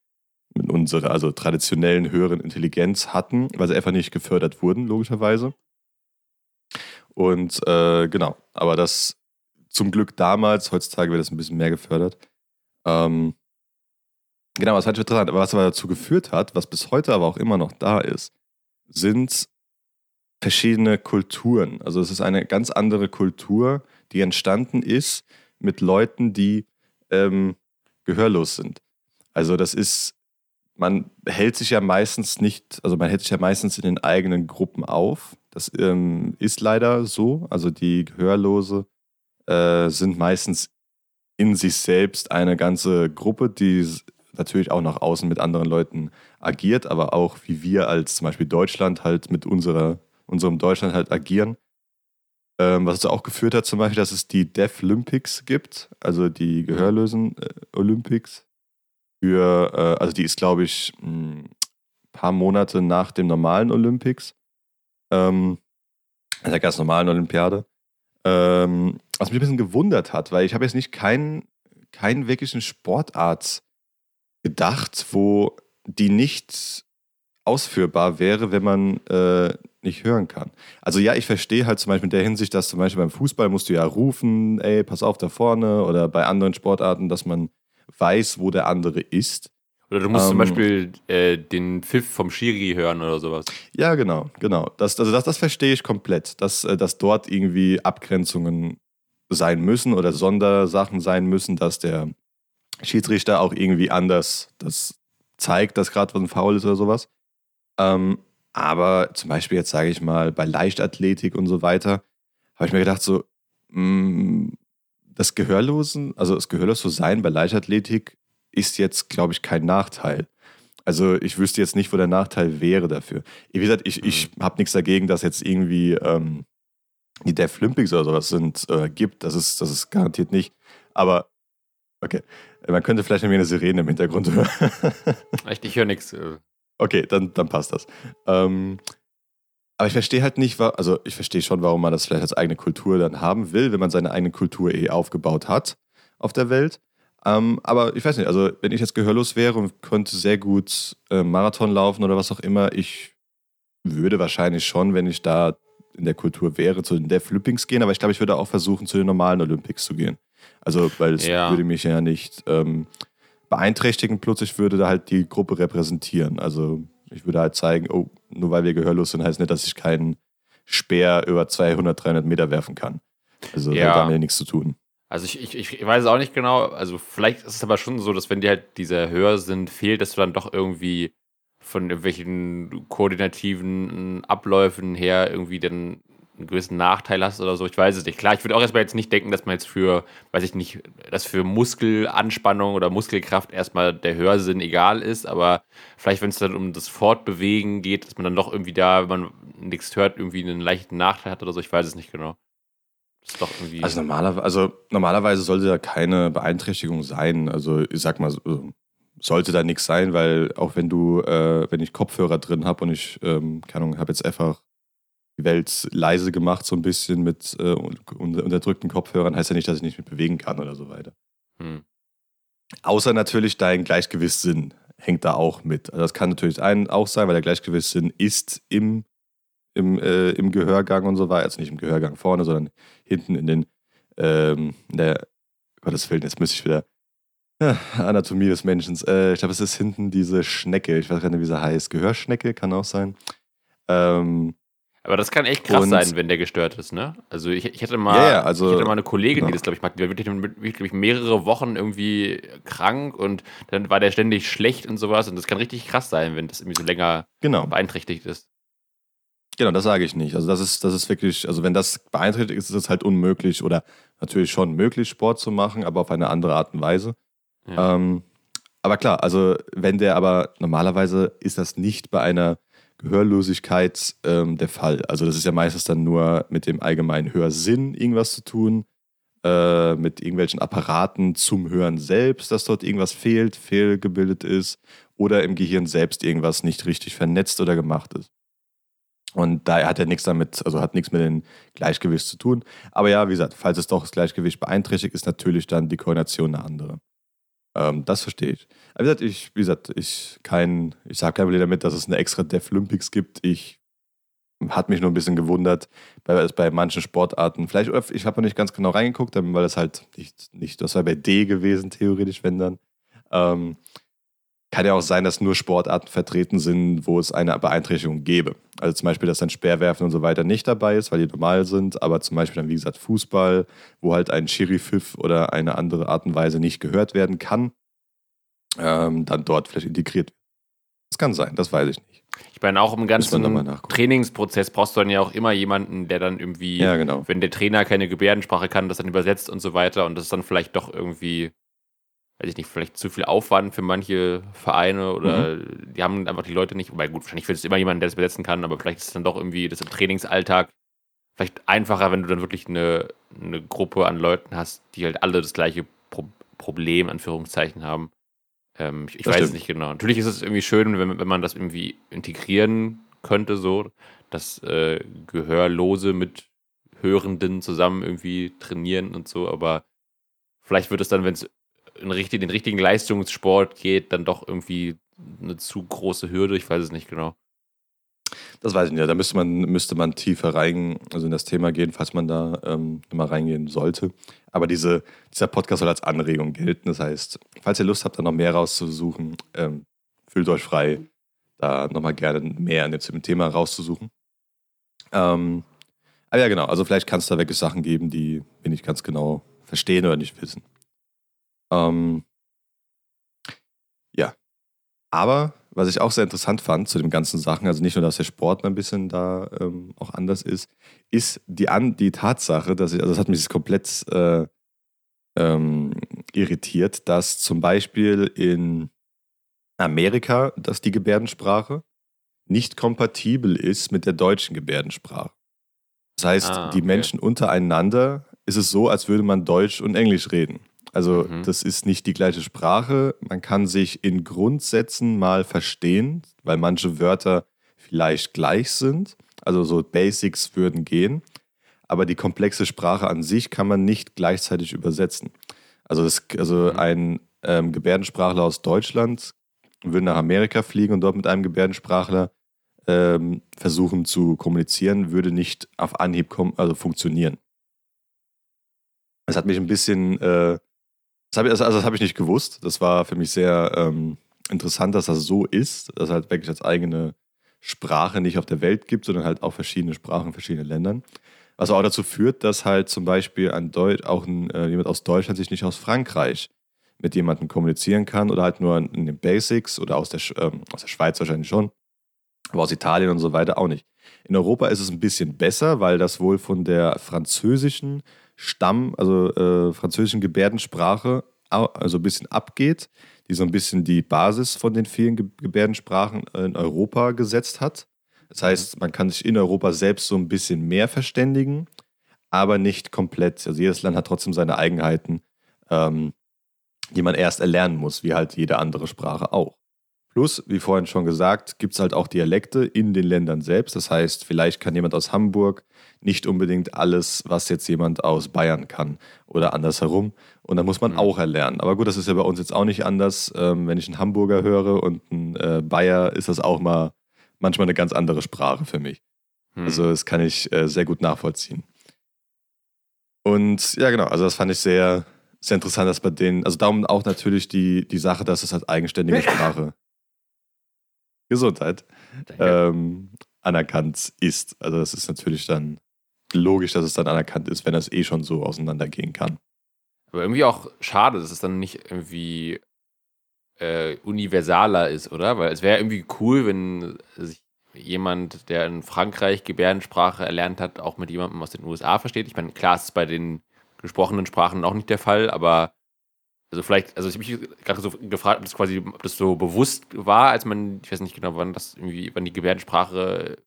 Speaker 1: mit unserer, also traditionellen höheren Intelligenz hatten, weil sie einfach nicht gefördert wurden, logischerweise. Und äh, genau, aber das zum Glück damals, heutzutage wird das ein bisschen mehr gefördert. Ähm, genau, was halt interessant, was aber dazu geführt hat, was bis heute aber auch immer noch da ist, sind verschiedene Kulturen. Also es ist eine ganz andere Kultur, die entstanden ist mit Leuten, die ähm, gehörlos sind. Also das ist, man hält sich ja meistens nicht, also man hält sich ja meistens in den eigenen Gruppen auf. Das ähm, ist leider so. Also die Gehörlose äh, sind meistens in sich selbst eine ganze Gruppe, die natürlich auch nach außen mit anderen Leuten agiert, aber auch wie wir als zum Beispiel Deutschland halt mit unserer, unserem Deutschland halt agieren. Ähm, was dazu auch geführt hat, zum Beispiel, dass es die Deaf Olympics gibt, also die mhm. Gehörlösen äh, Olympics. Für, äh, also die ist, glaube ich, ein paar Monate nach dem normalen Olympics. Ähm, der ganz normalen Olympiade. Ähm, was mich ein bisschen gewundert hat, weil ich habe jetzt nicht keinen, keinen wirklichen Sportart gedacht, wo die nicht ausführbar wäre, wenn man äh, nicht hören kann. Also ja, ich verstehe halt zum Beispiel in der Hinsicht, dass zum Beispiel beim Fußball musst du ja rufen, ey, pass auf da vorne oder bei anderen Sportarten, dass man weiß, wo der andere ist.
Speaker 2: Oder du musst ähm, zum Beispiel äh, den Pfiff vom Schiri hören oder sowas.
Speaker 1: Ja, genau, genau. Das, also das, das verstehe ich komplett, dass, äh, dass dort irgendwie Abgrenzungen sein müssen oder Sondersachen sein müssen, dass der Schiedsrichter auch irgendwie anders das zeigt, dass gerade was ein Foul ist oder sowas. Ähm, aber zum Beispiel jetzt sage ich mal bei Leichtathletik und so weiter, habe ich mir gedacht so, mh, mm, das Gehörlosen, also das Gehörlos zu sein bei Leichtathletik ist jetzt, glaube ich, kein Nachteil. Also ich wüsste jetzt nicht, wo der Nachteil wäre dafür. Wie gesagt, ich, ich mhm. habe nichts dagegen, dass jetzt irgendwie ähm, die Deaf Olympics oder sowas sind, äh, gibt. Das ist, das ist garantiert nicht. Aber okay, man könnte vielleicht eine Sirene im Hintergrund hören.
Speaker 2: Echt, ich höre nichts. Äh.
Speaker 1: Okay, dann, dann passt das. Ähm, aber ich verstehe halt nicht, also ich verstehe schon, warum man das vielleicht als eigene Kultur dann haben will, wenn man seine eigene Kultur eh aufgebaut hat auf der Welt. Ähm, aber ich weiß nicht, also wenn ich jetzt gehörlos wäre und könnte sehr gut äh, Marathon laufen oder was auch immer, ich würde wahrscheinlich schon, wenn ich da in der Kultur wäre, zu den Deaf Olympics gehen, aber ich glaube, ich würde auch versuchen, zu den normalen Olympics zu gehen. Also, weil es ja. würde mich ja nicht ähm, beeinträchtigen, plus ich würde da halt die Gruppe repräsentieren. Also ich würde halt zeigen, oh, nur weil wir gehörlos sind, heißt nicht, dass ich keinen Speer über 200, 300 Meter werfen kann. Also ja. da haben wir nichts zu tun.
Speaker 2: Also ich, ich, ich weiß es auch nicht genau. Also vielleicht ist es aber schon so, dass wenn die halt dieser höher sind, fehlt, dass du dann doch irgendwie von irgendwelchen koordinativen Abläufen her irgendwie dann einen gewissen Nachteil hast oder so. Ich weiß es nicht. Klar, ich würde auch erstmal jetzt nicht denken, dass man jetzt für, weiß ich nicht, dass für Muskelanspannung oder Muskelkraft erstmal der Hörsinn egal ist, aber vielleicht, wenn es dann um das Fortbewegen geht, dass man dann doch irgendwie da, wenn man nichts hört, irgendwie einen leichten Nachteil hat oder so. Ich weiß es nicht genau.
Speaker 1: Ist doch irgendwie. Also, normaler, also normalerweise sollte da keine Beeinträchtigung sein. Also ich sag mal, sollte da nichts sein, weil auch wenn du, äh, wenn ich Kopfhörer drin habe und ich, ähm, keine Ahnung, habe jetzt einfach die Welt leise gemacht, so ein bisschen mit äh, unterdrückten Kopfhörern, heißt ja nicht, dass ich nicht mit bewegen kann oder so weiter. Hm. Außer natürlich dein Gleichgewichtssinn hängt da auch mit. Also das kann natürlich ein, auch sein, weil der Gleichgewichtssinn ist im, im, äh, im Gehörgang und so weiter. Also nicht im Gehörgang vorne, sondern hinten in den, ähm, in der, Gottes Willen, jetzt müsste ich wieder, ja, Anatomie des Menschen. Äh, ich glaube, es ist hinten diese Schnecke, ich weiß gar nicht, wie sie heißt. Gehörschnecke kann auch sein. Ähm,
Speaker 2: aber das kann echt krass sein, wenn der gestört ist, ne? Also ich, ich hatte mal,
Speaker 1: ja, also,
Speaker 2: ich hatte mal eine Kollegin, genau. die das, glaube ich, macht, die war wirklich, wirklich mehrere Wochen irgendwie krank und dann war der ständig schlecht und sowas. Und das kann richtig krass sein, wenn das irgendwie so länger
Speaker 1: genau.
Speaker 2: beeinträchtigt ist.
Speaker 1: Genau, das sage ich nicht. Also das ist, das ist wirklich, also wenn das beeinträchtigt ist, ist es halt unmöglich oder natürlich schon möglich, Sport zu machen, aber auf eine andere Art und Weise. Ja. Ähm, aber klar, also wenn der aber normalerweise ist das nicht bei einer Gehörlosigkeit ähm, der Fall. Also das ist ja meistens dann nur mit dem allgemeinen Hörsinn irgendwas zu tun, äh, mit irgendwelchen Apparaten zum Hören selbst, dass dort irgendwas fehlt, fehlgebildet ist oder im Gehirn selbst irgendwas nicht richtig vernetzt oder gemacht ist. Und da hat er nichts damit, also hat nichts mit dem Gleichgewicht zu tun. Aber ja, wie gesagt, falls es doch das Gleichgewicht beeinträchtigt, ist natürlich dann die Koordination eine andere. Ähm, das verstehe ich. Aber wie gesagt, ich, wie gesagt, ich, kein, ich sage kein Problem damit, dass es eine extra Deaf Olympics gibt. Ich hat mich nur ein bisschen gewundert, weil es bei manchen Sportarten, vielleicht, ich habe noch nicht ganz genau reingeguckt, weil das halt nicht, nicht, das wäre bei D gewesen, theoretisch, wenn dann. Ähm, kann ja auch sein, dass nur Sportarten vertreten sind, wo es eine Beeinträchtigung gäbe. Also zum Beispiel, dass dann Speerwerfen und so weiter nicht dabei ist, weil die normal sind, aber zum Beispiel dann, wie gesagt, Fußball, wo halt ein Schiri-Pfiff oder eine andere Art und Weise nicht gehört werden kann, ähm, dann dort vielleicht integriert wird. Das kann sein, das weiß ich nicht.
Speaker 2: Ich meine, auch im ganzen Trainingsprozess brauchst du dann ja auch immer jemanden, der dann irgendwie,
Speaker 1: ja, genau.
Speaker 2: wenn der Trainer keine Gebärdensprache kann, das dann übersetzt und so weiter und das ist dann vielleicht doch irgendwie weiß ich nicht, vielleicht zu viel Aufwand für manche Vereine oder mhm. die haben einfach die Leute nicht, weil gut, wahrscheinlich wird es immer jemanden, der das besetzen kann, aber vielleicht ist es dann doch irgendwie das im Trainingsalltag vielleicht einfacher, wenn du dann wirklich eine, eine Gruppe an Leuten hast, die halt alle das gleiche Pro Problem, Anführungszeichen, haben. Ähm, ich, ich weiß es nicht genau. Natürlich ist es irgendwie schön, wenn, wenn man das irgendwie integrieren könnte, so, dass äh, Gehörlose mit Hörenden zusammen irgendwie trainieren und so, aber vielleicht wird es dann, wenn es in richtig, den richtigen Leistungssport geht, dann doch irgendwie eine zu große Hürde. Ich weiß es nicht genau.
Speaker 1: Das weiß ich nicht. Da müsste man, müsste man tiefer rein, also in das Thema gehen, falls man da ähm, mal reingehen sollte. Aber diese, dieser Podcast soll als Anregung gelten. Das heißt, falls ihr Lust habt, da noch mehr rauszusuchen, ähm, fühlt euch frei, da nochmal gerne mehr an dem Thema rauszusuchen. Ähm, aber ja, genau. Also vielleicht kann es da wirklich Sachen geben, die wir nicht ganz genau verstehen oder nicht wissen. Ähm, ja. Aber was ich auch sehr interessant fand zu den ganzen Sachen, also nicht nur, dass der Sport ein bisschen da ähm, auch anders ist, ist die, An die Tatsache, dass ich, also das hat mich komplett äh, ähm, irritiert, dass zum Beispiel in Amerika, dass die Gebärdensprache nicht kompatibel ist mit der deutschen Gebärdensprache. Das heißt, ah, okay. die Menschen untereinander ist es so, als würde man Deutsch und Englisch reden. Also mhm. das ist nicht die gleiche Sprache. Man kann sich in Grundsätzen mal verstehen, weil manche Wörter vielleicht gleich sind. Also so Basics würden gehen. Aber die komplexe Sprache an sich kann man nicht gleichzeitig übersetzen. Also, das, also mhm. ein ähm, Gebärdensprachler aus Deutschland würde nach Amerika fliegen und dort mit einem Gebärdensprachler ähm, versuchen zu kommunizieren, würde nicht auf Anhieb kommen, also funktionieren. Das hat mich ein bisschen, äh, das habe also, also hab ich nicht gewusst. Das war für mich sehr ähm, interessant, dass das so ist, dass es halt wirklich als eigene Sprache nicht auf der Welt gibt, sondern halt auch verschiedene Sprachen in verschiedenen Ländern. Was auch dazu führt, dass halt zum Beispiel ein Deut auch ein, äh, jemand aus Deutschland sich nicht aus Frankreich mit jemandem kommunizieren kann oder halt nur in den Basics oder aus der, ähm, aus der Schweiz wahrscheinlich schon, aber aus Italien und so weiter auch nicht. In Europa ist es ein bisschen besser, weil das wohl von der französischen Stamm, also äh, französischen Gebärdensprache, also ein bisschen abgeht, die so ein bisschen die Basis von den vielen Gebärdensprachen in Europa gesetzt hat. Das mhm. heißt, man kann sich in Europa selbst so ein bisschen mehr verständigen, aber nicht komplett. Also jedes Land hat trotzdem seine Eigenheiten, ähm, die man erst erlernen muss, wie halt jede andere Sprache auch. Plus, wie vorhin schon gesagt, gibt es halt auch Dialekte in den Ländern selbst. Das heißt, vielleicht kann jemand aus Hamburg nicht unbedingt alles, was jetzt jemand aus Bayern kann oder andersherum. Und da muss man mhm. auch erlernen. Aber gut, das ist ja bei uns jetzt auch nicht anders. Ähm, wenn ich einen Hamburger höre und einen äh, Bayer, ist das auch mal manchmal eine ganz andere Sprache für mich. Mhm. Also das kann ich äh, sehr gut nachvollziehen. Und ja, genau, also das fand ich sehr, sehr interessant, dass bei denen, also darum auch natürlich die, die Sache, dass es halt eigenständige Sprache Gesundheit ähm, anerkannt ist. Also das ist natürlich dann logisch, dass es dann anerkannt ist, wenn das eh schon so auseinandergehen kann.
Speaker 2: Aber irgendwie auch schade, dass es dann nicht irgendwie äh, universaler ist, oder? Weil es wäre irgendwie cool, wenn sich jemand, der in Frankreich Gebärdensprache erlernt hat, auch mit jemandem aus den USA versteht. Ich meine, klar ist es bei den gesprochenen Sprachen auch nicht der Fall, aber also vielleicht, also ich habe mich gerade so gefragt, ob das quasi, ob das so bewusst war, als man, ich weiß nicht genau, wann das irgendwie, wann die Gebärdensprache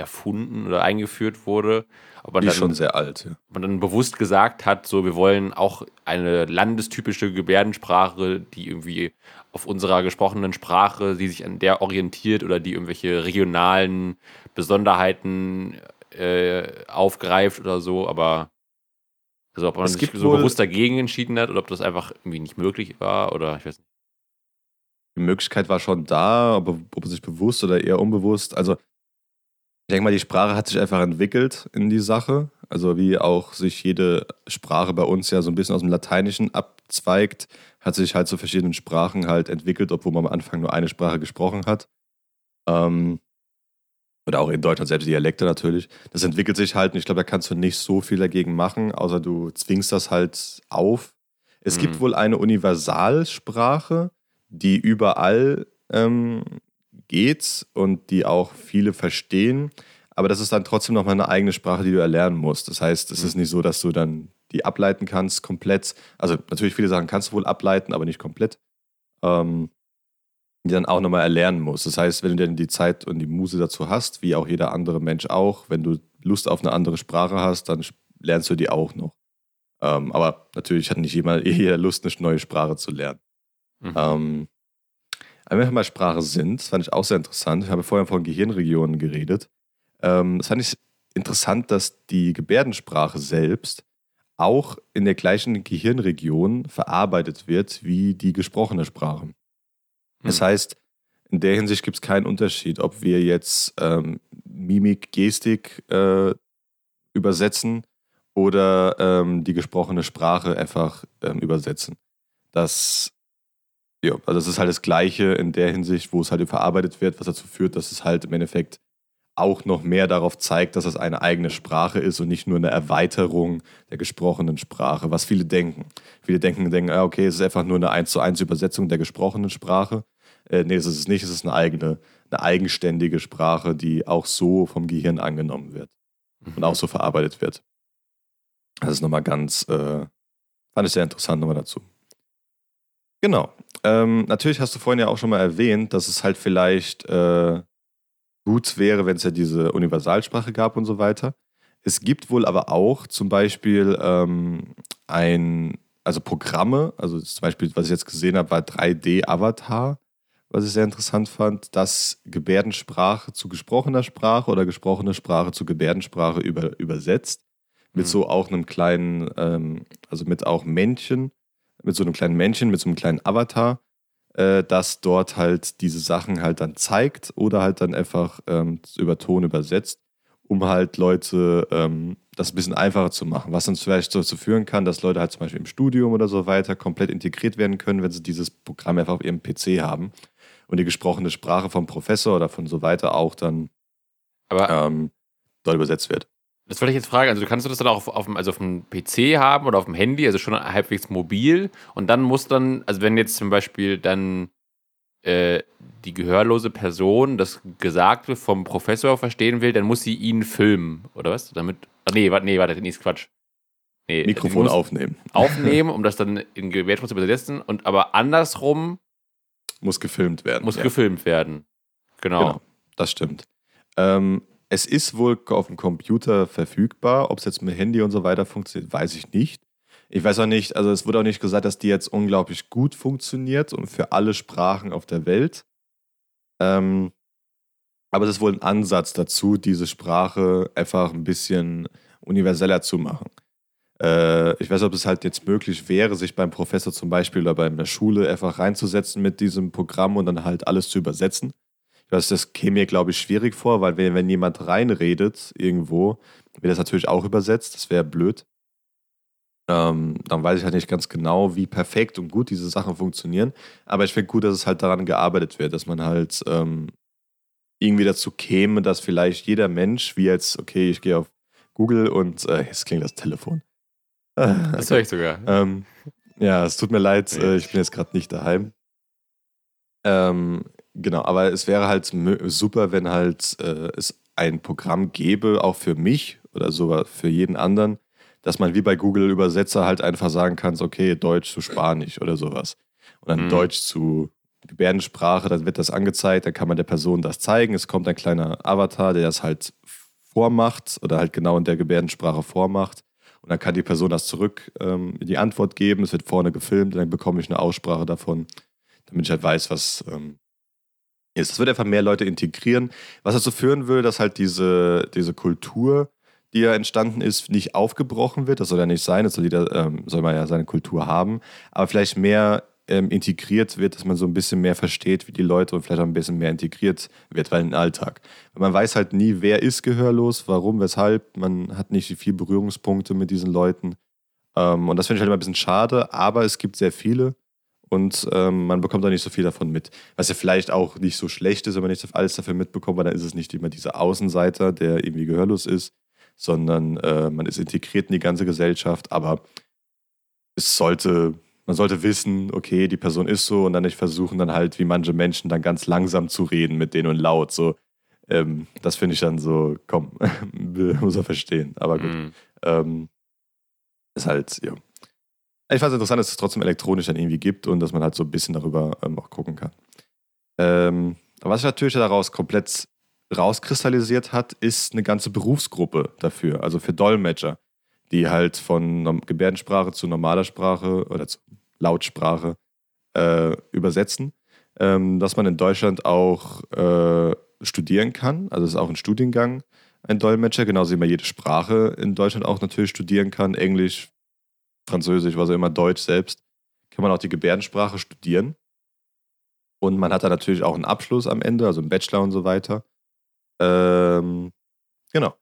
Speaker 2: erfunden oder eingeführt wurde.
Speaker 1: Aber die ist schon sehr alt. Ja.
Speaker 2: Man dann bewusst gesagt hat, so wir wollen auch eine landestypische Gebärdensprache, die irgendwie auf unserer gesprochenen Sprache, die sich an der orientiert oder die irgendwelche regionalen Besonderheiten äh, aufgreift oder so. Aber also ob man es sich so bewusst dagegen entschieden hat oder ob das einfach irgendwie nicht möglich war oder ich weiß nicht.
Speaker 1: Die Möglichkeit war schon da, aber ob es sich bewusst oder eher unbewusst. Also ich denke mal, die Sprache hat sich einfach entwickelt in die Sache. Also wie auch sich jede Sprache bei uns ja so ein bisschen aus dem Lateinischen abzweigt, hat sich halt zu verschiedenen Sprachen halt entwickelt, obwohl man am Anfang nur eine Sprache gesprochen hat. Ähm, oder auch in Deutschland selbst Dialekte natürlich. Das entwickelt sich halt und ich glaube, da kannst du nicht so viel dagegen machen, außer du zwingst das halt auf. Es mhm. gibt wohl eine Universalsprache, die überall ähm, geht und die auch viele verstehen. Aber das ist dann trotzdem nochmal eine eigene Sprache, die du erlernen musst. Das heißt, es mhm. ist nicht so, dass du dann die ableiten kannst komplett. Also natürlich viele Sachen kannst du wohl ableiten, aber nicht komplett. Ähm, die dann auch nochmal erlernen musst. Das heißt, wenn du denn die Zeit und die Muse dazu hast, wie auch jeder andere Mensch auch, wenn du Lust auf eine andere Sprache hast, dann lernst du die auch noch. Ähm, aber natürlich hat nicht jemand eher Lust, eine neue Sprache zu lernen. Mhm. Ähm, wenn wir mal Sprache sind, das fand ich auch sehr interessant. Ich habe vorher von Gehirnregionen geredet. Ähm, das fand ich interessant, dass die Gebärdensprache selbst auch in der gleichen Gehirnregion verarbeitet wird wie die gesprochene Sprache. Das hm. heißt, in der Hinsicht gibt es keinen Unterschied, ob wir jetzt ähm, Mimik, Gestik äh, übersetzen oder ähm, die gesprochene Sprache einfach ähm, übersetzen. Das, ja, also das ist halt das Gleiche in der Hinsicht, wo es halt verarbeitet wird, was dazu führt, dass es halt im Endeffekt auch noch mehr darauf zeigt, dass es eine eigene Sprache ist und nicht nur eine Erweiterung der gesprochenen Sprache, was viele denken. Viele denken, denken ah, okay, es ist einfach nur eine 1 zu 1 Übersetzung der gesprochenen Sprache. Äh, nee, es ist es nicht, es ist eine eigene, eine eigenständige Sprache, die auch so vom Gehirn angenommen wird mhm. und auch so verarbeitet wird. Das ist nochmal ganz, äh, fand ich sehr interessant nochmal dazu. Genau. Ähm, natürlich hast du vorhin ja auch schon mal erwähnt, dass es halt vielleicht äh, gut wäre, wenn es ja diese Universalsprache gab und so weiter. Es gibt wohl aber auch zum Beispiel ähm, ein, also Programme, also zum Beispiel, was ich jetzt gesehen habe, war 3D-Avatar, was ich sehr interessant fand, dass Gebärdensprache zu gesprochener Sprache oder gesprochene Sprache zu Gebärdensprache über, übersetzt. Mit mhm. so auch einem kleinen, ähm, also mit auch Männchen mit so einem kleinen Männchen, mit so einem kleinen Avatar, äh, das dort halt diese Sachen halt dann zeigt oder halt dann einfach ähm, über Ton übersetzt, um halt Leute ähm, das ein bisschen einfacher zu machen. Was dann vielleicht dazu führen kann, dass Leute halt zum Beispiel im Studium oder so weiter komplett integriert werden können, wenn sie dieses Programm einfach auf ihrem PC haben und die gesprochene Sprache vom Professor oder von so weiter auch dann
Speaker 2: Aber
Speaker 1: ähm, dort übersetzt wird.
Speaker 2: Das wollte ich jetzt fragen. Also, kannst du das dann auch auf, auf, dem, also auf dem PC haben oder auf dem Handy, also schon halbwegs mobil? Und dann muss dann, also wenn jetzt zum Beispiel dann äh, die gehörlose Person das Gesagte vom Professor verstehen will, dann muss sie ihn filmen, oder was? Damit. Ach nee, warte, nee, warte, nee, ist Quatsch. Nee,
Speaker 1: Mikrofon
Speaker 2: muss
Speaker 1: aufnehmen.
Speaker 2: aufnehmen, um das dann in Gebärdensprache zu übersetzen. Und aber andersrum
Speaker 1: Muss gefilmt werden.
Speaker 2: muss
Speaker 1: ja.
Speaker 2: gefilmt werden. Genau.
Speaker 1: Genau, das stimmt. Ähm, es ist wohl auf dem Computer verfügbar. Ob es jetzt mit Handy und so weiter funktioniert, weiß ich nicht. Ich weiß auch nicht, also es wurde auch nicht gesagt, dass die jetzt unglaublich gut funktioniert und für alle Sprachen auf der Welt. Ähm, aber es ist wohl ein Ansatz dazu, diese Sprache einfach ein bisschen universeller zu machen. Äh, ich weiß ob es halt jetzt möglich wäre, sich beim Professor zum Beispiel oder bei der Schule einfach reinzusetzen mit diesem Programm und dann halt alles zu übersetzen. Weiß, das käme mir, glaube ich, schwierig vor, weil wenn, wenn jemand reinredet irgendwo, wird das natürlich auch übersetzt. Das wäre blöd. Ähm, dann weiß ich halt nicht ganz genau, wie perfekt und gut diese Sachen funktionieren. Aber ich finde gut, dass es halt daran gearbeitet wird, dass man halt ähm, irgendwie dazu käme, dass vielleicht jeder Mensch, wie jetzt, okay, ich gehe auf Google und äh, jetzt klingt das Telefon.
Speaker 2: Das höre ich sogar.
Speaker 1: Ähm, ja, es tut mir leid, äh, ich bin jetzt gerade nicht daheim. Ähm, genau, aber es wäre halt super, wenn halt äh, es ein Programm gäbe, auch für mich oder sogar für jeden anderen, dass man wie bei Google Übersetzer halt einfach sagen kann, so, okay, Deutsch zu Spanisch oder sowas. Und dann
Speaker 2: Mhm.
Speaker 1: Deutsch zu Gebärdensprache, dann wird das angezeigt, dann kann man der Person das zeigen. Es kommt ein kleiner Avatar, der das halt vormacht oder halt genau in der Gebärdensprache vormacht. Und dann kann die Person das zurück ähm, die Antwort geben. Es wird vorne gefilmt und dann bekomme ich eine Aussprache davon, damit ich halt weiß, was ähm, ist. Das wird einfach mehr Leute integrieren, was dazu führen will, dass halt diese, diese Kultur, die ja entstanden ist, nicht aufgebrochen wird. Das soll ja nicht sein, das soll, jeder, ähm, soll man ja seine Kultur haben, aber vielleicht mehr ähm, integriert wird, dass man so ein bisschen mehr versteht, wie die Leute und vielleicht auch ein bisschen mehr integriert wird, weil in den Alltag. Man weiß halt nie, wer ist gehörlos, warum, weshalb. Man hat nicht viel Berührungspunkte mit diesen Leuten. Ähm, und das finde ich halt immer ein bisschen schade, aber es gibt sehr viele und ähm, man bekommt auch nicht so viel davon mit. Was ja vielleicht auch nicht so schlecht ist, wenn man nicht alles dafür mitbekommt, weil dann ist es nicht immer dieser Außenseiter, der irgendwie gehörlos ist, sondern äh, man ist integriert in die ganze Gesellschaft, aber es sollte, man sollte wissen, okay, die Person ist so und dann nicht versuchen, dann halt wie manche Menschen dann ganz langsam zu reden mit denen und laut. So, ähm, das finde ich dann so, komm, muss er verstehen. Aber gut.
Speaker 2: Mhm.
Speaker 1: Ähm, ist halt, ja. Ich fand es interessant, dass es trotzdem elektronisch dann irgendwie gibt und dass man halt so ein bisschen darüber ähm, auch gucken kann. Ähm, aber was sich natürlich daraus komplett rauskristallisiert hat, ist eine ganze Berufsgruppe dafür, also für Dolmetscher, die halt von Gebärdensprache zu normaler Sprache oder zu Lautsprache äh, übersetzen. Ähm, dass man in Deutschland auch äh, studieren kann, also es ist auch ein Studiengang, ein Dolmetscher, genauso wie man jede Sprache in Deutschland auch natürlich studieren kann. Englisch, Französisch, was auch immer, Deutsch selbst. Kann man auch die Gebärdensprache studieren. Und man hat da natürlich auch einen Abschluss am Ende, also einen Bachelor und so weiter. Ähm, genau.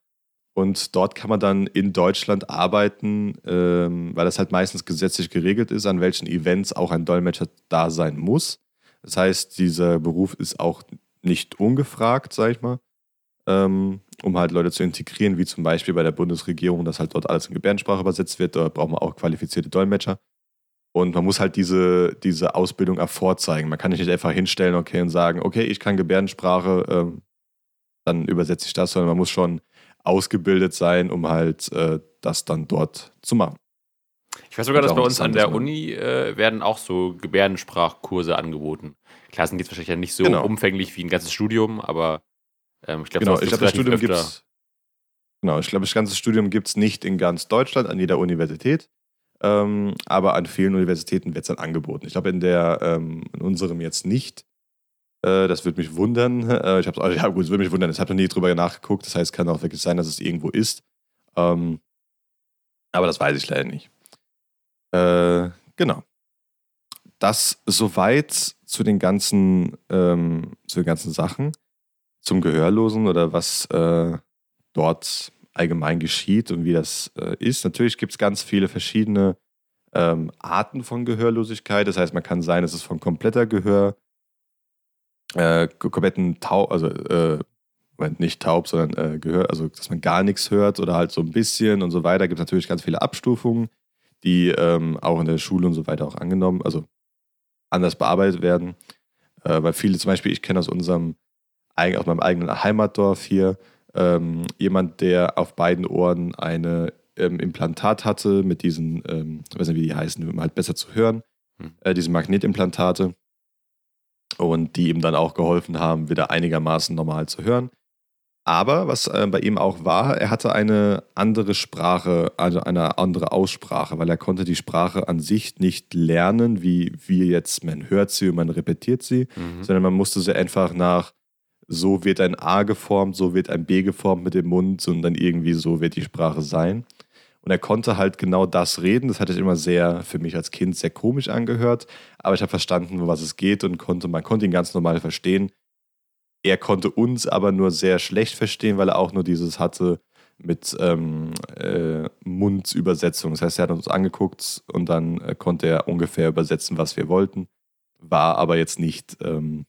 Speaker 1: Und dort kann man dann in Deutschland arbeiten, ähm, weil das halt meistens gesetzlich geregelt ist, an welchen Events auch ein Dolmetscher da sein muss. Das heißt, dieser Beruf ist auch nicht ungefragt, sag ich mal ähm, um halt Leute zu integrieren, wie zum Beispiel bei der Bundesregierung, dass halt dort alles in Gebärdensprache übersetzt wird. Da braucht man auch qualifizierte Dolmetscher. Und man muss halt diese, diese Ausbildung auch vorzeigen. Man kann nicht einfach hinstellen okay, und sagen, okay, ich kann Gebärdensprache, ähm, dann übersetze ich das, sondern man muss schon ausgebildet sein, um halt äh, das dann dort zu machen.
Speaker 2: Ich weiß sogar, dass bei uns an der Uni äh, werden auch so Gebärdensprachkurse angeboten. Klar sind jetzt wahrscheinlich ja nicht so
Speaker 1: Genau.
Speaker 2: umfänglich wie ein ganzes Studium, aber ähm, ich glaube,
Speaker 1: Genau,
Speaker 2: sowas
Speaker 1: ich glaube, das Studium
Speaker 2: öfter.
Speaker 1: gibt's. Genau, ich glaube, das ganze Studium gibt es nicht in ganz Deutschland, an jeder Universität. Ähm, aber an vielen Universitäten wird es dann angeboten. Ich glaube, in der, ähm, in unserem jetzt nicht. Äh, das würde mich wundern. Äh, ich habe ja gut, es würde mich wundern. Ich habe noch nie drüber nachgeguckt. Das heißt, es kann auch wirklich sein, dass es irgendwo ist. Ähm, aber das weiß ich leider nicht. Äh, genau. das soweit zu den ganzen, ähm, zu den ganzen Sachen, zum Gehörlosen oder was äh, dort allgemein geschieht und wie das äh, ist. Natürlich gibt es ganz viele verschiedene ähm, Arten von Gehörlosigkeit. Das heißt, man kann sein, es ist von kompletter Gehör, äh, kompletten Taub, also äh, nicht taub, sondern äh, Gehör, also dass man gar nichts hört oder halt so ein bisschen und so weiter. Gibt es natürlich ganz viele Abstufungen, die ähm, auch in der Schule und so weiter auch angenommen, also anders bearbeitet werden. Äh, weil viele, zum Beispiel, ich kenne aus unserem, aus meinem eigenen Heimatdorf hier, ähm, jemand, der auf beiden Ohren eine ähm, Implantat hatte mit diesen, ähm, ich weiß nicht, wie die heißen, um halt besser zu hören, hm. äh, diese Magnetimplantate und die ihm dann auch geholfen haben, wieder einigermaßen normal zu hören. Aber was äh, bei ihm auch war, er hatte eine andere Sprache, also eine andere Aussprache, weil er konnte die Sprache an sich nicht lernen, wie wir jetzt, man hört sie und man repetiert sie, mhm. sondern man musste sie einfach nach so wird ein A geformt, so wird ein B geformt mit dem Mund und dann irgendwie so wird die Sprache sein. Und er konnte halt genau das reden. Das hat sich immer sehr, für mich als Kind, sehr komisch angehört. Aber ich habe verstanden, um was es geht und konnte, man konnte ihn ganz normal verstehen. Er konnte uns aber nur sehr schlecht verstehen, weil er auch nur dieses hatte mit ähm, äh, Mundübersetzung. Das heißt, er hat uns angeguckt und dann äh, konnte er ungefähr übersetzen, was wir wollten. War aber jetzt nicht ähm,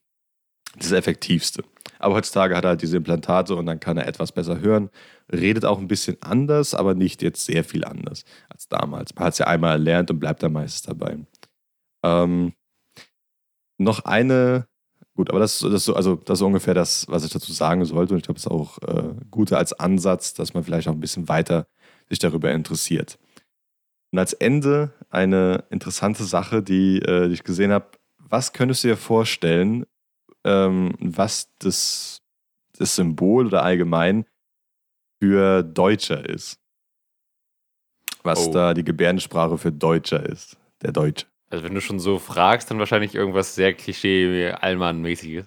Speaker 1: das Effektivste. Aber heutzutage hat er halt diese Implantate und dann kann er etwas besser hören. Redet auch ein bisschen anders, aber nicht jetzt sehr viel anders als damals. Man hat es ja einmal erlernt und bleibt dann meistens dabei. Ähm, noch eine, gut, aber das, das, also, das ist ungefähr das, was ich dazu sagen sollte. Und ich glaube, es ist auch äh, gut als Ansatz, dass man vielleicht auch ein bisschen weiter sich darüber interessiert. Und als Ende eine interessante Sache, die, äh, die ich gesehen habe. Was könntest du dir vorstellen, ähm, was das, das Symbol oder allgemein für Deutscher ist. Was oh. da die Gebärdensprache für Deutscher ist. Der Deutsche.
Speaker 2: Also wenn du schon so fragst, dann wahrscheinlich irgendwas sehr Klischee-Allmann-mäßiges.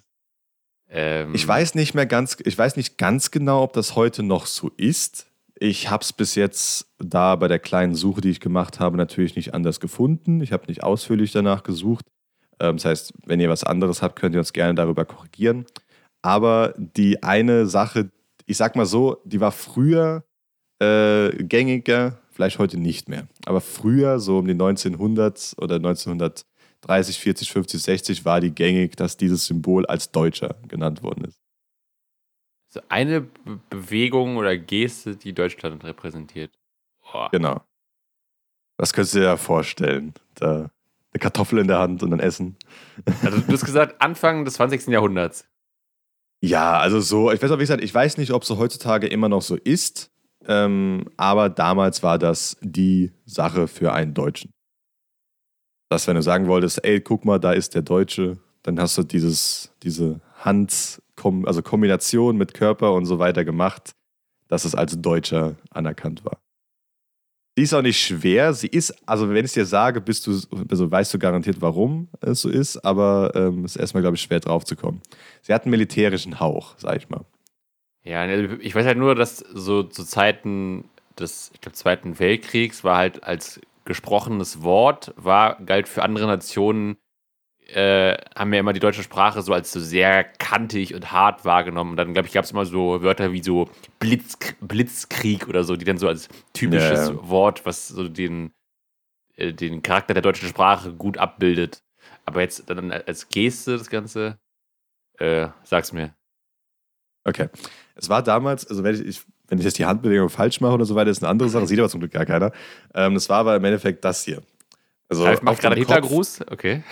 Speaker 1: Ähm ich weiß nicht mehr ganz, ich weiß nicht ganz genau, ob das heute noch so ist. Ich habe es bis jetzt da bei der kleinen Suche, die ich gemacht habe, natürlich nicht anders gefunden. Ich habe nicht ausführlich danach gesucht. Ähm, das heißt, wenn ihr was anderes habt, könnt ihr uns gerne darüber korrigieren. Aber die eine Sache, ich sag mal so, die war früher äh, gängiger, vielleicht heute nicht mehr. Aber früher, so um die 1900 oder 1930, 40, 50, 60, war die gängig, dass dieses Symbol als Deutscher genannt worden ist.
Speaker 2: So eine Be Bewegung oder Geste, die Deutschland repräsentiert.
Speaker 1: Boah. Genau. Das könntest du dir ja vorstellen. Da eine Kartoffel in der Hand und dann essen.
Speaker 2: Also du hast gesagt, Anfang des 20. Jahrhunderts.
Speaker 1: Ja, also so, ich weiß auch, wie gesagt, ich weiß nicht, ob es so heutzutage immer noch so ist, ähm, aber damals war das die Sache für einen Deutschen. Dass, wenn du sagen wolltest, ey, guck mal, da ist der Deutsche, dann hast du dieses, diese Hand, also Kombination mit Körper und so weiter gemacht, dass es als Deutscher anerkannt war. Die ist auch nicht schwer. Sie ist, also wenn ich dir sage, bist du, also weißt du garantiert, warum es so ist, aber es ähm, ist erstmal, glaube ich, schwer drauf zu kommen. Sie hat einen militärischen Hauch, sag ich mal.
Speaker 2: Ja, ne, ich weiß halt nur, dass so zu Zeiten des, ich glaube, Zweiten Weltkriegs war halt als gesprochenes Wort, war, galt für andere Nationen äh, haben wir immer die deutsche Sprache so als so sehr kantig und hart wahrgenommen. Und dann, glaube ich, gab es immer so Wörter wie so Blitz, Blitzkrieg oder so, die dann so als typisches ja, Wort, was so den, äh, den Charakter der deutschen Sprache gut abbildet. Aber jetzt dann als Geste das Ganze, äh, sag's mir.
Speaker 1: Okay. Es war damals, also wenn ich, ich wenn ich jetzt die Handbewegung falsch mache oder so weiter, ist eine andere Sache, sieht aber zum Glück gar keiner. Ähm, das war aber im Endeffekt das hier.
Speaker 2: Also Ralf macht gerade Hitlergruß, okay.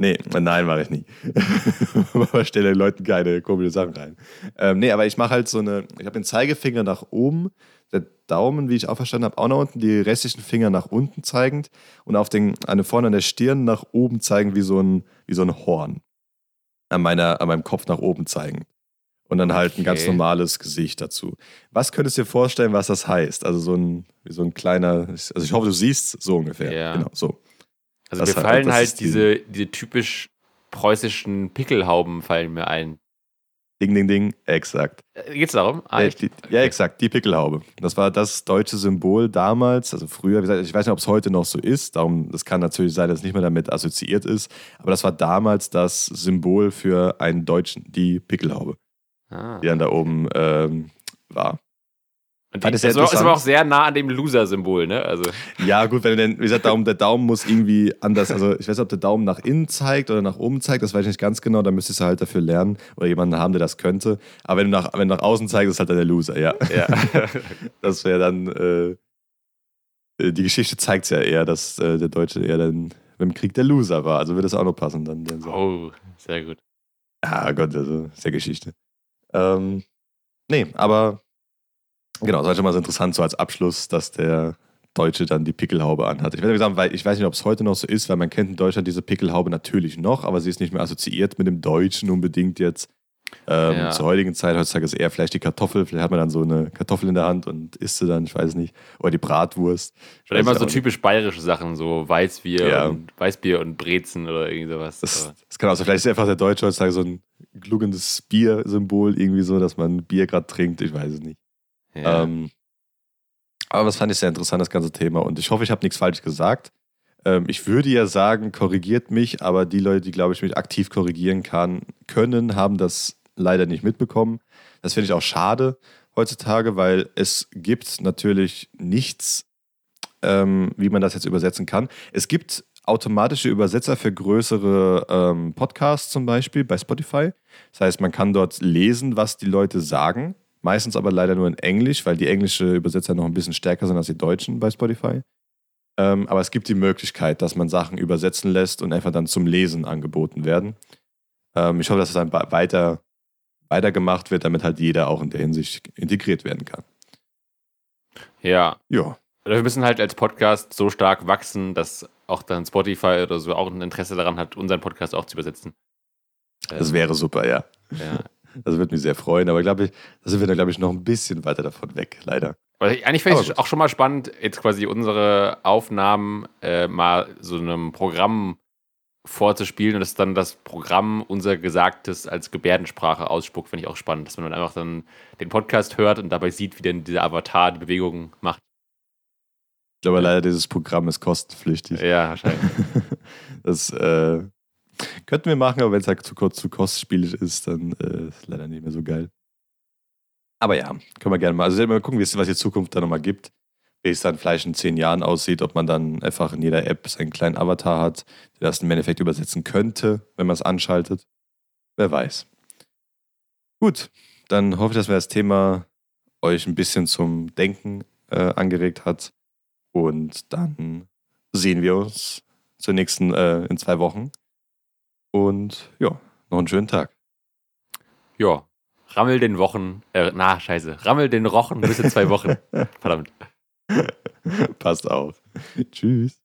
Speaker 1: Nee, nein, mache ich nie. aber stelle den Leuten keine komischen Sachen rein. Ähm, nee, aber ich mache halt so eine, ich habe den Zeigefinger nach oben, der Daumen, wie ich auch verstanden habe, auch nach unten, die restlichen Finger nach unten zeigend und auf den, eine vorne an der Stirn nach oben zeigen wie so ein, wie so ein Horn. An, meiner, an meinem Kopf nach oben zeigen. Und dann halt okay. ein ganz normales Gesicht dazu. Was könntest du dir vorstellen, was das heißt? Also so ein, wie so ein kleiner, also ich hoffe, du siehst so ungefähr. Ja. Genau, so.
Speaker 2: Also das mir fallen halt diese, diese typisch preußischen Pickelhauben fallen mir ein.
Speaker 1: Ding, ding, ding, exakt.
Speaker 2: Äh, Geht's darum? Ah,
Speaker 1: Äh,
Speaker 2: echt?
Speaker 1: die, ja, exakt, die Pickelhaube. Das war das deutsche Symbol damals, also früher, gesagt, ich weiß nicht, ob es heute noch so ist, darum, das kann natürlich sein, dass es nicht mehr damit assoziiert ist, aber das war damals das Symbol für einen Deutschen, die Pickelhaube,
Speaker 2: Ah.
Speaker 1: die dann da oben ähm, war.
Speaker 2: Und die,
Speaker 1: sehr
Speaker 2: das ist aber auch sehr nah an dem Loser-Symbol, ne? Also,
Speaker 1: Ja, gut, wenn du denn, wie gesagt, Daumen, der Daumen muss irgendwie anders, also ich weiß nicht, ob der Daumen nach innen zeigt oder nach oben zeigt, das weiß ich nicht ganz genau, da müsstest du halt dafür lernen oder jemanden haben, der das könnte. Aber wenn du nach, wenn du nach außen zeigst, ist halt dann der Loser, ja.
Speaker 2: ja.
Speaker 1: Das wäre dann, äh, äh, die Geschichte zeigt es ja eher, dass äh, der Deutsche eher dann beim Krieg der Loser war. Also würde das auch noch passen dann. dann so.
Speaker 2: oh, sehr gut.
Speaker 1: Ah Gott, also ja Geschichte. Ähm, nee, aber genau, das war schon mal so interessant, so als Abschluss, dass der Deutsche dann die Pickelhaube anhat. Ich, werde sagen, weil ich weiß nicht, ob es heute noch so ist, weil man kennt in Deutschland diese Pickelhaube natürlich noch, aber sie ist nicht mehr assoziiert mit dem Deutschen unbedingt jetzt. Ähm,
Speaker 2: Ja.
Speaker 1: Zur heutigen Zeit, heutzutage ist eher vielleicht die Kartoffel, vielleicht hat man dann so eine Kartoffel in der Hand und isst sie dann, ich weiß nicht. Oder die Bratwurst.
Speaker 2: Oder immer so
Speaker 1: nicht.
Speaker 2: typisch bayerische Sachen, so Weißbier,
Speaker 1: Ja.
Speaker 2: und, Weißbier und Brezen oder irgendwie sowas.
Speaker 1: Das, das kann auch sein. Vielleicht ist einfach der Deutsche heutzutage so ein gluckendes Bier-Symbol, irgendwie so, dass man Bier gerade trinkt. Ich weiß es nicht.
Speaker 2: Ja.
Speaker 1: Ähm, aber das fand ich sehr interessant, das ganze Thema. Und ich hoffe, ich habe nichts falsch gesagt. Ähm, ich würde ja sagen, korrigiert mich, aber die Leute, die, glaube ich, mich aktiv korrigieren kann, können, haben das leider nicht mitbekommen. Das finde ich auch schade heutzutage, weil es gibt natürlich nichts, ähm, wie man das jetzt übersetzen kann. Es gibt automatische Übersetzer für größere ähm, Podcasts zum Beispiel bei Spotify. Das heißt, man kann dort lesen, was die Leute sagen. Meistens aber leider nur in Englisch, weil die englische Übersetzer noch ein bisschen stärker sind als die deutschen bei Spotify. Ähm, aber es gibt die Möglichkeit, dass man Sachen übersetzen lässt und einfach dann zum Lesen angeboten werden. Ähm, ich hoffe, dass es dann weiter, weiter gemacht wird, damit halt jeder auch in der Hinsicht integriert werden kann.
Speaker 2: ja.
Speaker 1: Ja,
Speaker 2: wir müssen halt als Podcast so stark wachsen, dass auch dann Spotify oder so auch ein Interesse daran hat, unseren Podcast auch zu übersetzen.
Speaker 1: das wäre super, ja.
Speaker 2: ja.
Speaker 1: Das würde mich sehr freuen, aber glaube ich, da sind wir dann, glaube ich, noch ein bisschen weiter davon weg, leider.
Speaker 2: Eigentlich
Speaker 1: Aber
Speaker 2: ich es auch schon mal spannend, jetzt quasi unsere Aufnahmen äh, mal so einem Programm vorzuspielen und dass dann das Programm unser Gesagtes als Gebärdensprache ausspuckt, finde ich auch spannend, dass man dann einfach dann den Podcast hört und dabei sieht, wie denn dieser Avatar die Bewegungen macht.
Speaker 1: Ich glaube leider, dieses Programm ist kostenpflichtig.
Speaker 2: Ja, wahrscheinlich.
Speaker 1: Das äh, könnten wir machen, aber wenn es halt zu kurz zu kostspielig ist, dann äh, ist leider nicht mehr so geil. Aber ja, können wir gerne mal. Also mal gucken, was die Zukunft da nochmal gibt. Wie es dann vielleicht in zehn Jahren aussieht, ob man dann einfach in jeder App seinen kleinen Avatar hat, der das im Endeffekt übersetzen könnte, wenn man es anschaltet. Wer weiß. Gut, dann hoffe ich, dass wir das Thema euch ein bisschen zum Denken äh, angeregt hat. Und dann sehen wir uns zur nächsten äh, in zwei Wochen. Und ja, noch einen schönen Tag.
Speaker 2: Ja. Rammel den Wochen, äh, na, scheiße. Rammel den Rochen bis in zwei Wochen. Verdammt.
Speaker 1: Passt auf. Tschüss.